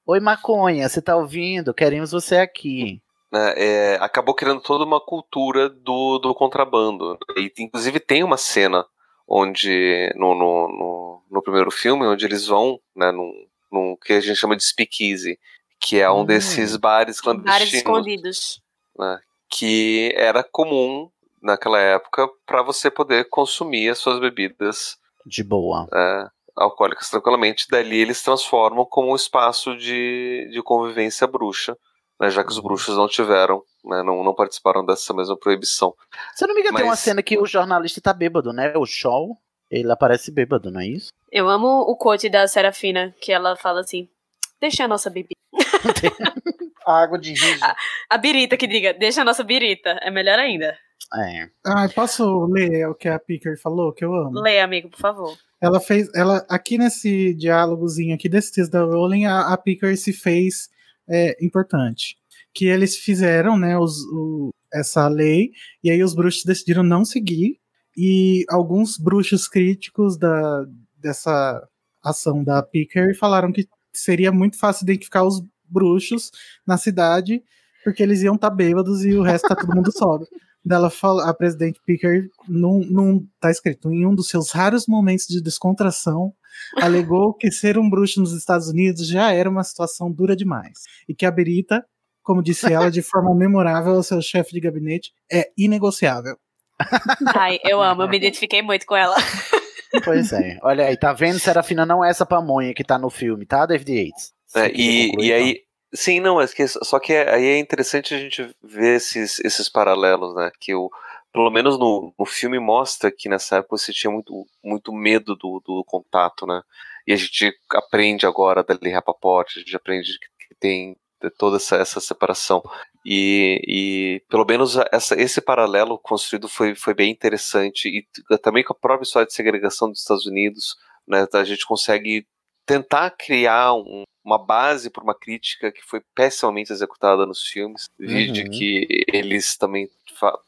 Oi, maconha, você tá ouvindo? Queremos você aqui. Né, é, acabou criando toda uma cultura do, do contrabando. E inclusive tem uma cena onde no, no, no, no primeiro filme onde eles vão né, num, num que a gente chama de speakeasy, que é um Hum. desses bares Bares clandestinos escondidos. né, que era comum naquela época para você poder consumir as suas bebidas De boa. é, alcoólicas tranquilamente. Dali eles transformam como um espaço de, de convivência bruxa, né, já que os bruxos não tiveram, né, não, não participaram dessa mesma proibição. Se eu não me engano, tem uma Mas- cena que o jornalista tá bêbado, né? O Shaw, ele aparece bêbado, não é isso? Eu amo o quote da Serafina, que ela fala assim: deixa a nossa bebida. A água de riso. A birita que diga, deixa a nossa birita. É melhor ainda. É. Ah, posso ler o que a Picker falou, que eu amo? Lê, amigo, por favor. Ela fez. Ela, aqui nesse diálogozinho aqui desse texto da Rowling, a, a Picker se fez é, importante. Que eles fizeram, né, os, o- essa lei, e aí os bruxos decidiram não seguir. E alguns bruxos críticos da, dessa ação da Picker falaram que seria muito fácil identificar os bruxos na cidade, porque eles iam estar bêbados e o resto tá todo mundo sóbrio. Dela fala, a presidente Picker, num, num, tá escrito, em um dos seus raros momentos de descontração, alegou que ser um bruxo nos Estados Unidos já era uma situação dura demais. E que a Berita, como disse ela de forma memorável ao seu chefe de gabinete, é inegociável. Ai, eu amo, eu me identifiquei muito com ela. Pois é. Olha aí, tá vendo? Serafina não é essa pamonha que tá no filme, tá, David Yates? É, e, concluir, e então? aí, sim, não, é que, só que é- aí é interessante a gente ver esses, esses paralelos, né? Que o, pelo menos no, no filme mostra que nessa época você tinha muito, muito medo do, do contato, né? E a gente aprende agora da Lee Rapaport, a gente aprende que tem toda essa, essa separação. E, e pelo menos essa, esse paralelo construído foi, foi bem interessante. E também com a própria história de segregação dos Estados Unidos, né? A gente consegue tentar criar um- uma base para uma crítica que foi pessimamente executada nos filmes, vide Uhum. que eles também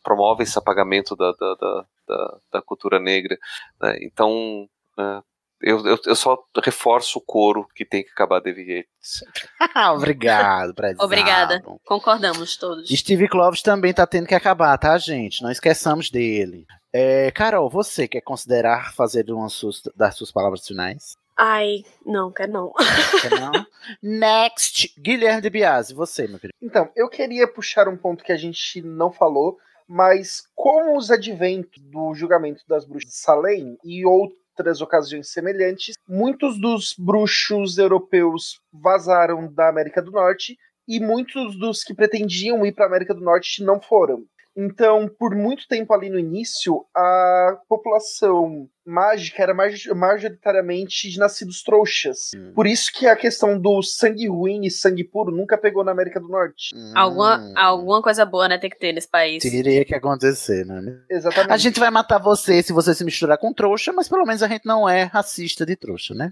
promovem esse apagamento da, da, da, da- da cultura negra. né? Então, né, eu, eu, eu só reforço o coro que tem que acabar David Yates. Obrigado, prezado. Obrigada. Concordamos todos. Steve Kloves também tá tendo que acabar, tá, gente? Não esqueçamos dele. É, Carol, você quer considerar fazer uma suas, das suas palavras finais? Ai, não, quero não. Quer não? Next! Guilherme de Biasi, você, meu querido. Então, eu queria puxar um ponto que a gente não falou, mas com os adventos do julgamento das bruxas de Salem e outras ocasiões semelhantes, muitos dos bruxos europeus vazaram da América do Norte e muitos dos que pretendiam ir para a América do Norte não foram. Então, por muito tempo ali no início, a população mágica era majoritariamente de nascidos trouxas. Por isso que a questão do sangue ruim e sangue puro nunca pegou na América do Norte. Alguma, alguma coisa boa, né, tem que ter nesse país. Teria que acontecer, né? Exatamente. A gente vai matar você se você se misturar com trouxa, mas pelo menos a gente não é racista de trouxa, né?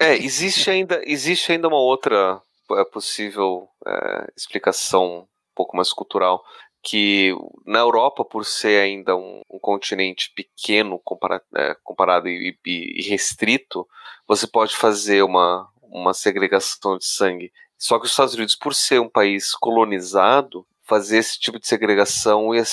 É, existe ainda, existe ainda uma outra é, possível é, explicação pouco mais cultural, que na Europa, por ser ainda um, um continente pequeno compara, é, comparado e, e- restrito, você pode fazer uma, uma segregação de sangue. Só que os Estados Unidos, por ser um país colonizado, fazer esse tipo de segregação ia,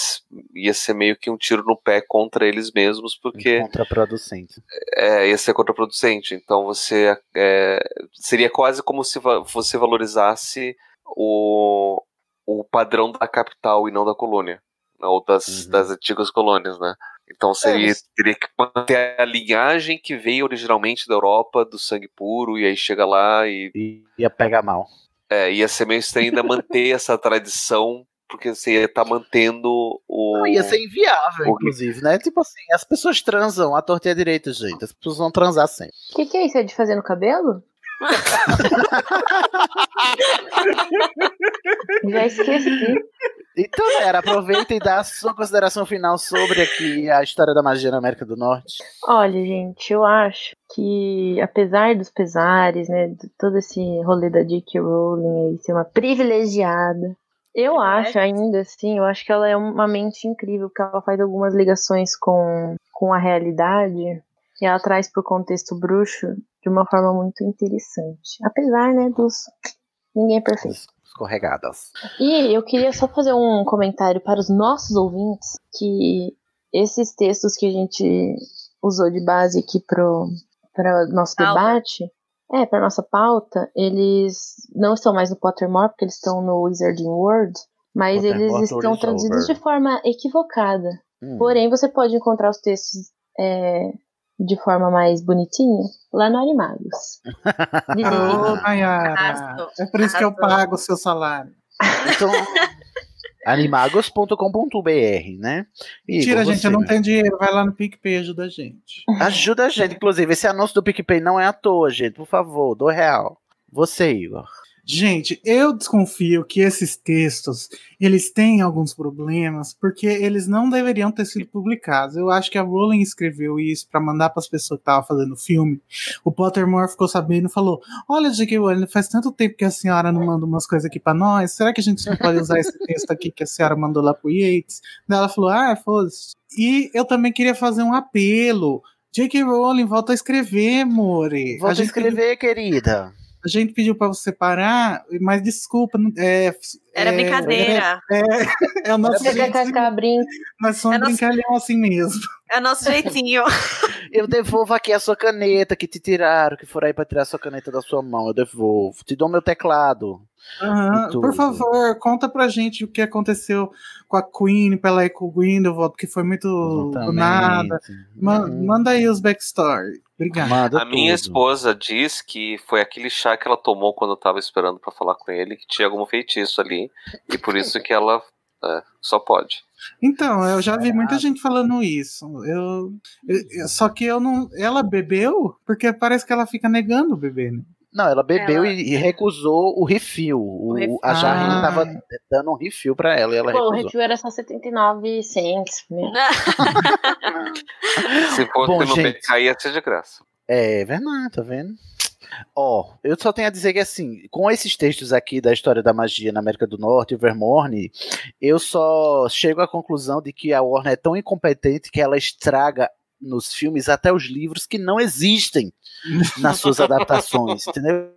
ia ser meio que um tiro no pé contra eles mesmos, porque Contraproducente. é, ia ser contraproducente. Então você é, seria quase como se você valorizasse o, o padrão da capital e não da colônia, né, ou das, das antigas colônias, né? Então seria mas- teria que manter a linhagem que veio originalmente da Europa do sangue puro e aí chega lá e Ia pegar mal. é, ia ser meio estranho ainda manter essa tradição porque você ia estar mantendo o Não, ia ser inviável, o- inclusive, né? Tipo assim, as pessoas transam à torta e à direita, gente. As pessoas vão transar sempre. O que, que é isso? É de fazer no cabelo? Já esqueci. Então, era, aproveita e dá a sua consideração final sobre aqui a história da magia na América do Norte. Olha, gente, eu acho que, apesar dos pesares, né, de todo esse rolê da J.K. Rowling aí ser uma privilegiada, eu acho ainda assim, eu acho que ela é uma mente incrível, porque ela faz algumas ligações com, com a realidade e ela traz pro contexto bruxo de uma forma muito interessante. Apesar, né, dos. Ninguém é perfeito. Escorregadas. E eu queria só fazer um comentário para os nossos ouvintes que esses textos que a gente usou de base aqui pro para nosso Pauta. debate, é, para nossa pauta, eles não estão mais no Pottermore, porque eles estão no Wizarding World, mas eles estão traduzidos over. de forma equivocada. Hum. Porém, você pode encontrar os textos é, de forma mais bonitinha lá no Animagos. Ô, Nayara. É por isso que eu pago o seu salário. Então, animagos.com.br, né? Mentira, gente, você, eu não né? tenho dinheiro. Vai lá no PicPay e ajuda a gente. Ajuda a gente, inclusive. Esse anúncio do PicPay não é à toa, gente. Por favor, do real. Você, Igor. Gente, eu desconfio que esses textos, eles têm alguns problemas, porque eles não deveriam ter sido publicados. Eu acho que a Rowling escreveu isso pra mandar para as pessoas que estavam fazendo o filme. O Pottermore ficou sabendo e falou: Olha, J.K. Rowling, faz tanto tempo que a senhora não manda umas coisas aqui pra nós. Será que a gente não pode usar esse texto aqui que a senhora mandou lá pro Yates? Daí ela falou: Ah, foda-se. E eu também queria fazer um apelo. J.K. Rowling, volta a escrever, More. Volta a gente escrever, querida. A gente pediu pra você parar, mas desculpa, é, Era é, brincadeira. É, é o nosso cascar brinco? nós somos É nosso- brincalhão assim mesmo. É nosso jeitinho. Eu devolvo aqui a sua caneta que te tiraram, que foram aí pra tirar a sua caneta da sua mão. Eu devolvo. Te dou meu teclado. Tudo. Por favor, conta pra gente o que aconteceu com a Queen, pra ela ir com o Grindelwald, que foi muito do Exatamente. nada. Ma- Uhum. Manda aí os backstory. Obrigado. Manda A minha tudo. esposa diz que foi aquele chá que ela tomou quando eu tava esperando pra falar com ele, que tinha algum feitiço ali, e por isso que ela é, só pode. Então, eu já vi muita gente falando isso. Eu, eu- só que eu não. Ela bebeu porque parece que ela fica negando o bebê, né? Não, ela bebeu Ela- e, e recusou o refil. O, refil. A jarrinha Ah. tava dando um refil pra ela e ela Pô, o recusou. review era só 79 cents. Se fosse Bom, no gente. BK, ia ser de graça. É verdade, tá vendo? Ó, eu só tenho a dizer que assim, com esses textos aqui da história da magia na América do Norte o Vermorne, eu só chego à conclusão de que a Warner é tão incompetente que ela estraga nos filmes até os livros que não existem nas suas adaptações, entendeu?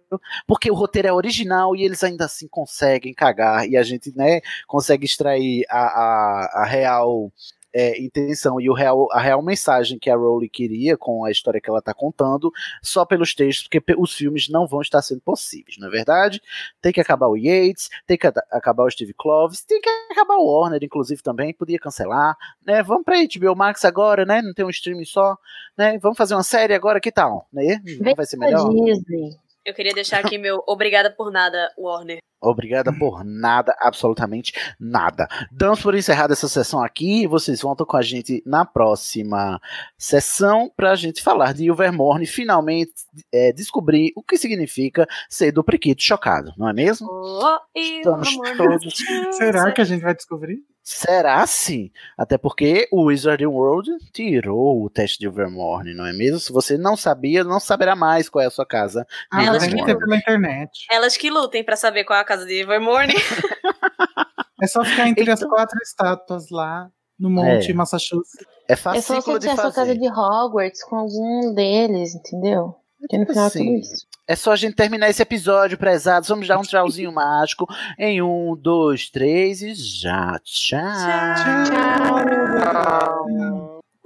Porque o roteiro é original e eles ainda assim conseguem cagar e a gente, né, consegue extrair a, a, a real é, intenção e o real, a real mensagem que a Rowling queria com a história que ela está contando só pelos textos, porque os filmes não vão estar sendo possíveis, não é verdade? Tem que acabar o Yates, tem que a- acabar o Steve Kloves, tem que acabar o Warner, inclusive, também, podia cancelar, né? Vamos pra HBO Max agora, né? Não tem um streaming só, né? Vamos fazer uma série agora, que tal? Né? Não vai ser melhor? Disney. Eu queria deixar aqui meu obrigada por nada, Warner. Obrigada por nada, absolutamente nada. Damos por encerrada essa sessão aqui e vocês voltam com a gente na próxima sessão para a gente falar de Ilvermorny finalmente é, descobrir o que significa ser do Priquito chocado, não é mesmo? Oh, Estamos todos. Será que a gente vai descobrir? Será sim? Até porque o Wizarding World tirou o teste de Ilvermorny, não é mesmo? Se você não sabia, não saberá mais qual é a sua casa. Ah, Elas que ter pela internet. Elas que lutem pra saber qual é a casa de Evermorning. É só ficar entre Então- as quatro estátuas lá no Monte É. Massachusetts. É É só você ter a sua casa de Hogwarts com algum deles, entendeu? Porque no final é tudo Sim. isso. É só a gente terminar esse episódio, prezados. Vamos dar um tchauzinho mágico em um, dois, três e já. Tchau.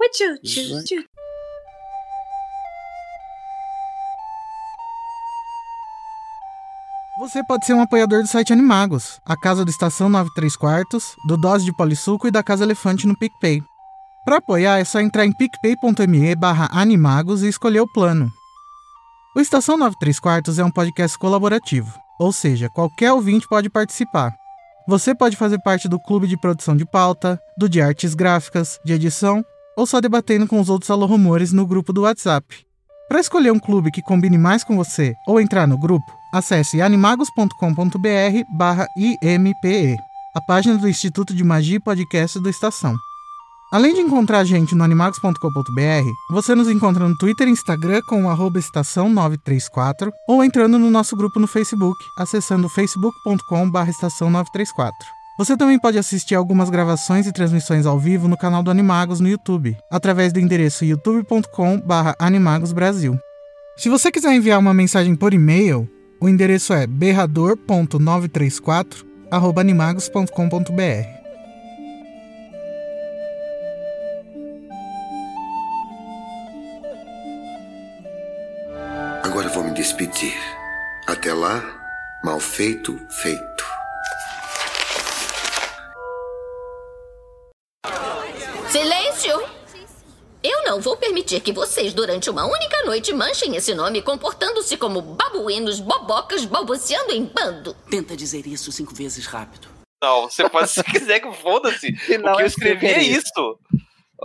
Ui, tchu, tchu, tchu. Você pode ser um apoiador do site Animagos, a casa do Estação 93 Quartos, do Dose de Polissuco e da Casa Elefante no PicPay. Para apoiar é só entrar em picpay.me barra animagos e escolher o plano. O Estação 93 Quartos é um podcast colaborativo, ou seja, qualquer ouvinte pode participar. Você pode fazer parte do clube de produção de pauta, do de artes gráficas, de edição, ou só debatendo com os outros alô-rumores no grupo do WhatsApp. Para escolher um clube que combine mais com você ou entrar no grupo, acesse animagos.com.br barra IMPE, a página do Instituto de Magia e Podcast do Estação. Além de encontrar a gente no animagos.com.br, você nos encontra no Twitter e Instagram com o arroba estação 934 ou entrando no nosso grupo no Facebook, acessando facebook.com barra estação 934. Você também pode assistir algumas gravações e transmissões ao vivo no canal do Animagos no YouTube, através do endereço youtube.com barra animagosbrasil. Se você quiser enviar uma mensagem por e-mail, o endereço é berrador.934 arroba animagos.com.br. Agora vou me despedir. Até lá, mal feito, feito. Não vou permitir que vocês, durante uma única noite, manchem esse nome comportando-se como babuínos, bobocas, balbuciando em bando. Tenta dizer isso cinco vezes rápido. Não, você pode se quiser que foda-se. O que eu escrevi é isso.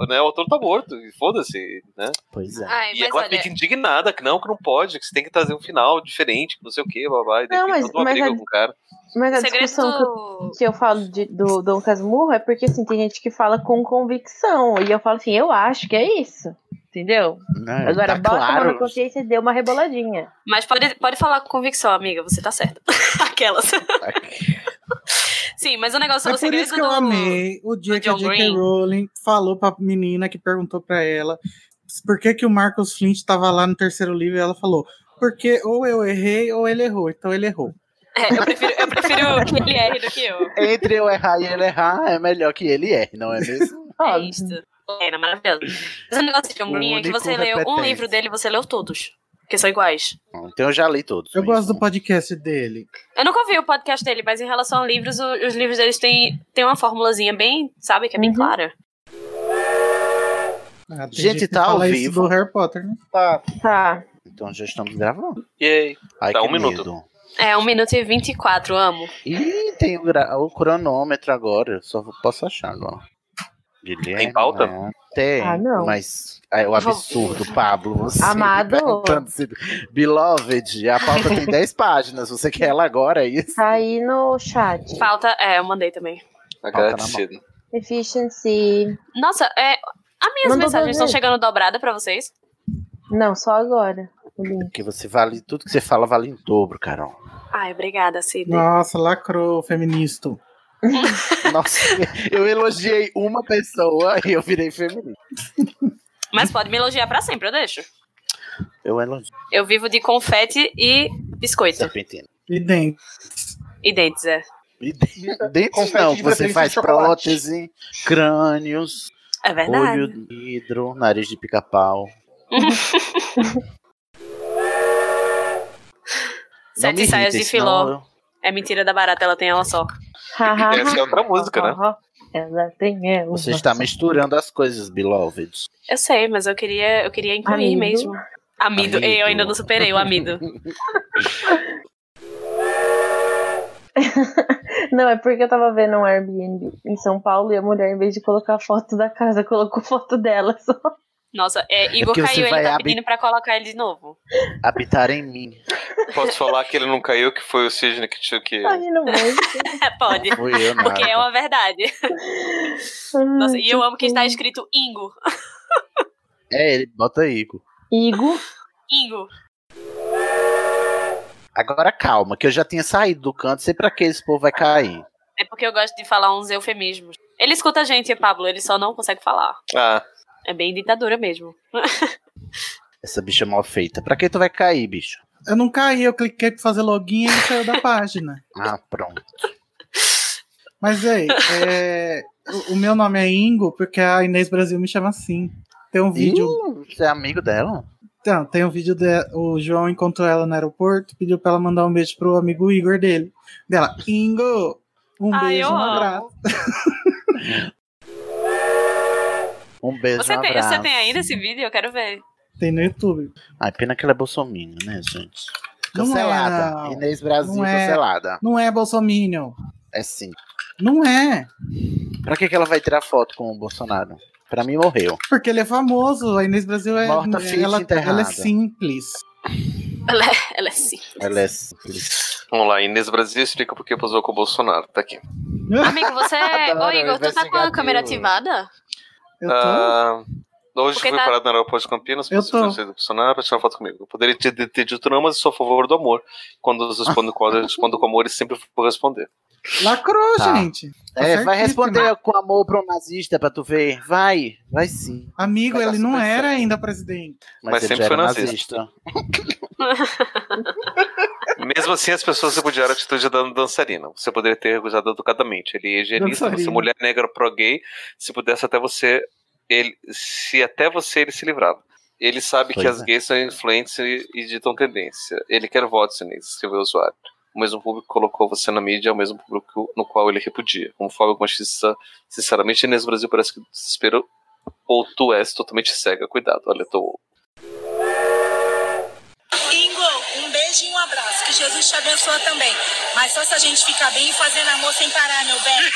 Né, o autor tá morto, e foda-se, né? Pois é. Ai, E ela olha, fica indignada que não, que não pode, que você tem que trazer um final diferente, que não sei o que, blá blá, e daí Não, mas- mas briga a- com o cara. Mas a segredo discussão que eu, que eu falo de- do Dom Casmurro é porque assim, tem gente que fala com convicção. E eu falo assim, eu acho que é isso. Entendeu? Não, Agora tá bota a mão na claro. consciência e dê uma reboladinha. Mas pode, pode falar com convicção, amiga, você tá certa. Aquelas. Sim, mas o negócio É o por isso que eu do... amei o dia que a J.K. Green. Rowling falou pra menina que perguntou pra ela por que, que o Marcus Flint tava lá no terceiro livro e ela falou, porque ou eu errei ou ele errou, então ele errou. É, eu prefiro, eu prefiro que ele erre do que eu. Entre eu errar e ele errar, é melhor que ele erre, não é mesmo? É isso. É, não, maravilhoso. Mas o negócio de Green é que você leu um livro dele você leu todos. Que são iguais. Então eu já li todos. Eu gosto do podcast dele. Eu nunca ouvi o podcast dele, mas em relação a livros, o- os livros deles têm, têm uma formulazinha bem, sabe, que é bem Uhum. clara. Ah, Gente, que tá ao vivo. do Harry Potter, né? Tá. Tá. Então já estamos gravando. E aí? Ai, que um minuto. É, 1 minuto e 24, amo. Ih, tem o, gra- o cronômetro agora. eu Só posso achar agora. Guilherme, Tem pauta? né? Tem, Ah, não. mas é o absurdo, Pablo. Você Amado. se- Beloved, a pauta tem 10 páginas. Você quer ela agora, é isso? Tá aí no chat. Falta, é, eu mandei também. Agradecido. Efficiency. Nossa, é, as minhas Mandou mensagens estão chegando dobrada pra vocês? Não, só agora. Porque você vale, tudo que você fala vale em dobro, Carol. Ai, obrigada, Sidney. Nossa, lacrou, feminista. Nossa, eu elogiei uma pessoa e eu virei feminino. Mas pode me elogiar pra sempre, eu deixo. Eu elogio. Eu vivo de confete e biscoito. Serpentina. E dentro. E dentes, é. E de- dentes Confete não, de você faz chocolate. prótese, crânios, É verdade. olho de vidro, nariz de pica-pau. Sete me saias irrita, de filó. eu- É mentira da barata, ela tem ela só. Essa é outra música, né? Ela tem ela. Você está misturando as coisas, beloved. Eu sei, mas eu queria, eu queria incluir Amido. mesmo. Amido. Amido. Eu ainda não superei o amido. Não, é porque eu tava vendo um Airbnb em São Paulo e a mulher, em vez de colocar foto da casa, colocou foto dela só. Nossa, é, Igor porque você caiu, ele tá pedindo pra colocar ele de novo. Habitar em mim. Posso falar que ele não caiu, que foi o Sidney que tinha que. Ai, não Pode. Fui eu, nada. Porque é uma verdade. Nossa, e eu amo que está escrito Ingo. É, ele bota Igor. Igo. Ingo. Agora calma, que eu já tinha saído do canto, sei pra que esse povo vai cair. É porque eu gosto de falar uns eufemismos. Ele escuta a gente, Pablo, ele só não consegue falar. Ah, É bem ditadura mesmo. Essa bicha mal feita. Pra que tu vai cair, bicho? Eu não caí, eu cliquei pra fazer login e ele saiu da página. Ah, pronto. Mas aí, é, o, meu nome é Ingo porque a Inês Brasil me chama assim. Tem um vídeo. Ih, você é amigo dela? Então, tem um vídeo de, o João encontrou ela no aeroporto, pediu pra ela mandar um beijo pro amigo Igor dele. Dela, Ingo, um Ai, beijo, um abraço. Um beijo, Você um tem, abraço. você tem ainda esse vídeo? Eu quero ver. Tem no YouTube. Ai, pena que ela é bolsominion, né, gente? Não é, Cancelada. não. Inês Brasil Não é. cancelada. Não é Bolsominion. É sim. Não é. Pra que, que ela vai tirar foto com o Bolsonaro? Pra mim, morreu. Porque ele é famoso. A Inês Brasil é. Morta, fit, ela, ela é simples. Ela, é- ela é sim. Ela é simples. vamos lá, Inês Brasil explica por que posou com o Bolsonaro. Tá aqui. Amigo, você. Adoro, Ô, Igor, tu tá com a câmera ativada? Eu tô. Ah, hoje Porque fui tá- parado no aeroporto de Campinas, Eu você tô. Bolsonaro pra tirar foto comigo. Eu poderia ter, ter dito não, mas eu sou a favor do amor. Quando eu respondo com, eu respondo com amor, e sempre vou responder. Lacrou, Tá. gente. Tá É, vai responder com amor pra um nazista pra tu ver. Vai, vai sim. Amigo, Vai ele não era ainda presidente. Mas, Mas ele sempre foi era nazista. Mesmo assim, as pessoas repudiaram a atitude da dançarina. Você poderia ter recusado educadamente. Ele é higienista, você Dançarina. mulher negra pro gay. Se pudesse até você. Ele, se até você ele se livrava. Ele sabe Pois que as é. gays são influentes e, e ditam tendência. Ele quer votos, Inês, escreveu o usuário. O mesmo público que colocou você na mídia é o mesmo público no qual ele repudia. Homofóbico machista, sinceramente, Inês Brasil parece que desespero ou tu és totalmente cega. Cuidado, olha, tô. Ingo, um beijo e um abraço. Que Jesus te abençoe também. Mas só se a gente ficar bem e fazendo amor sem parar, meu bem.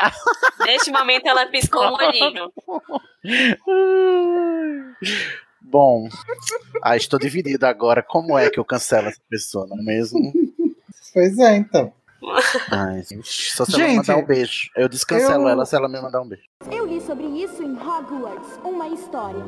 Neste momento ela piscou um olhinho. Bom, ah, estou dividido agora. Como é que eu cancelo essa pessoa, não é mesmo? Pois é, então. Ai, gente, só se ela me Gente, mandar um beijo. Eu descancelo eu- ela se ela me mandar um beijo. Eu li sobre isso em Hogwarts, uma história.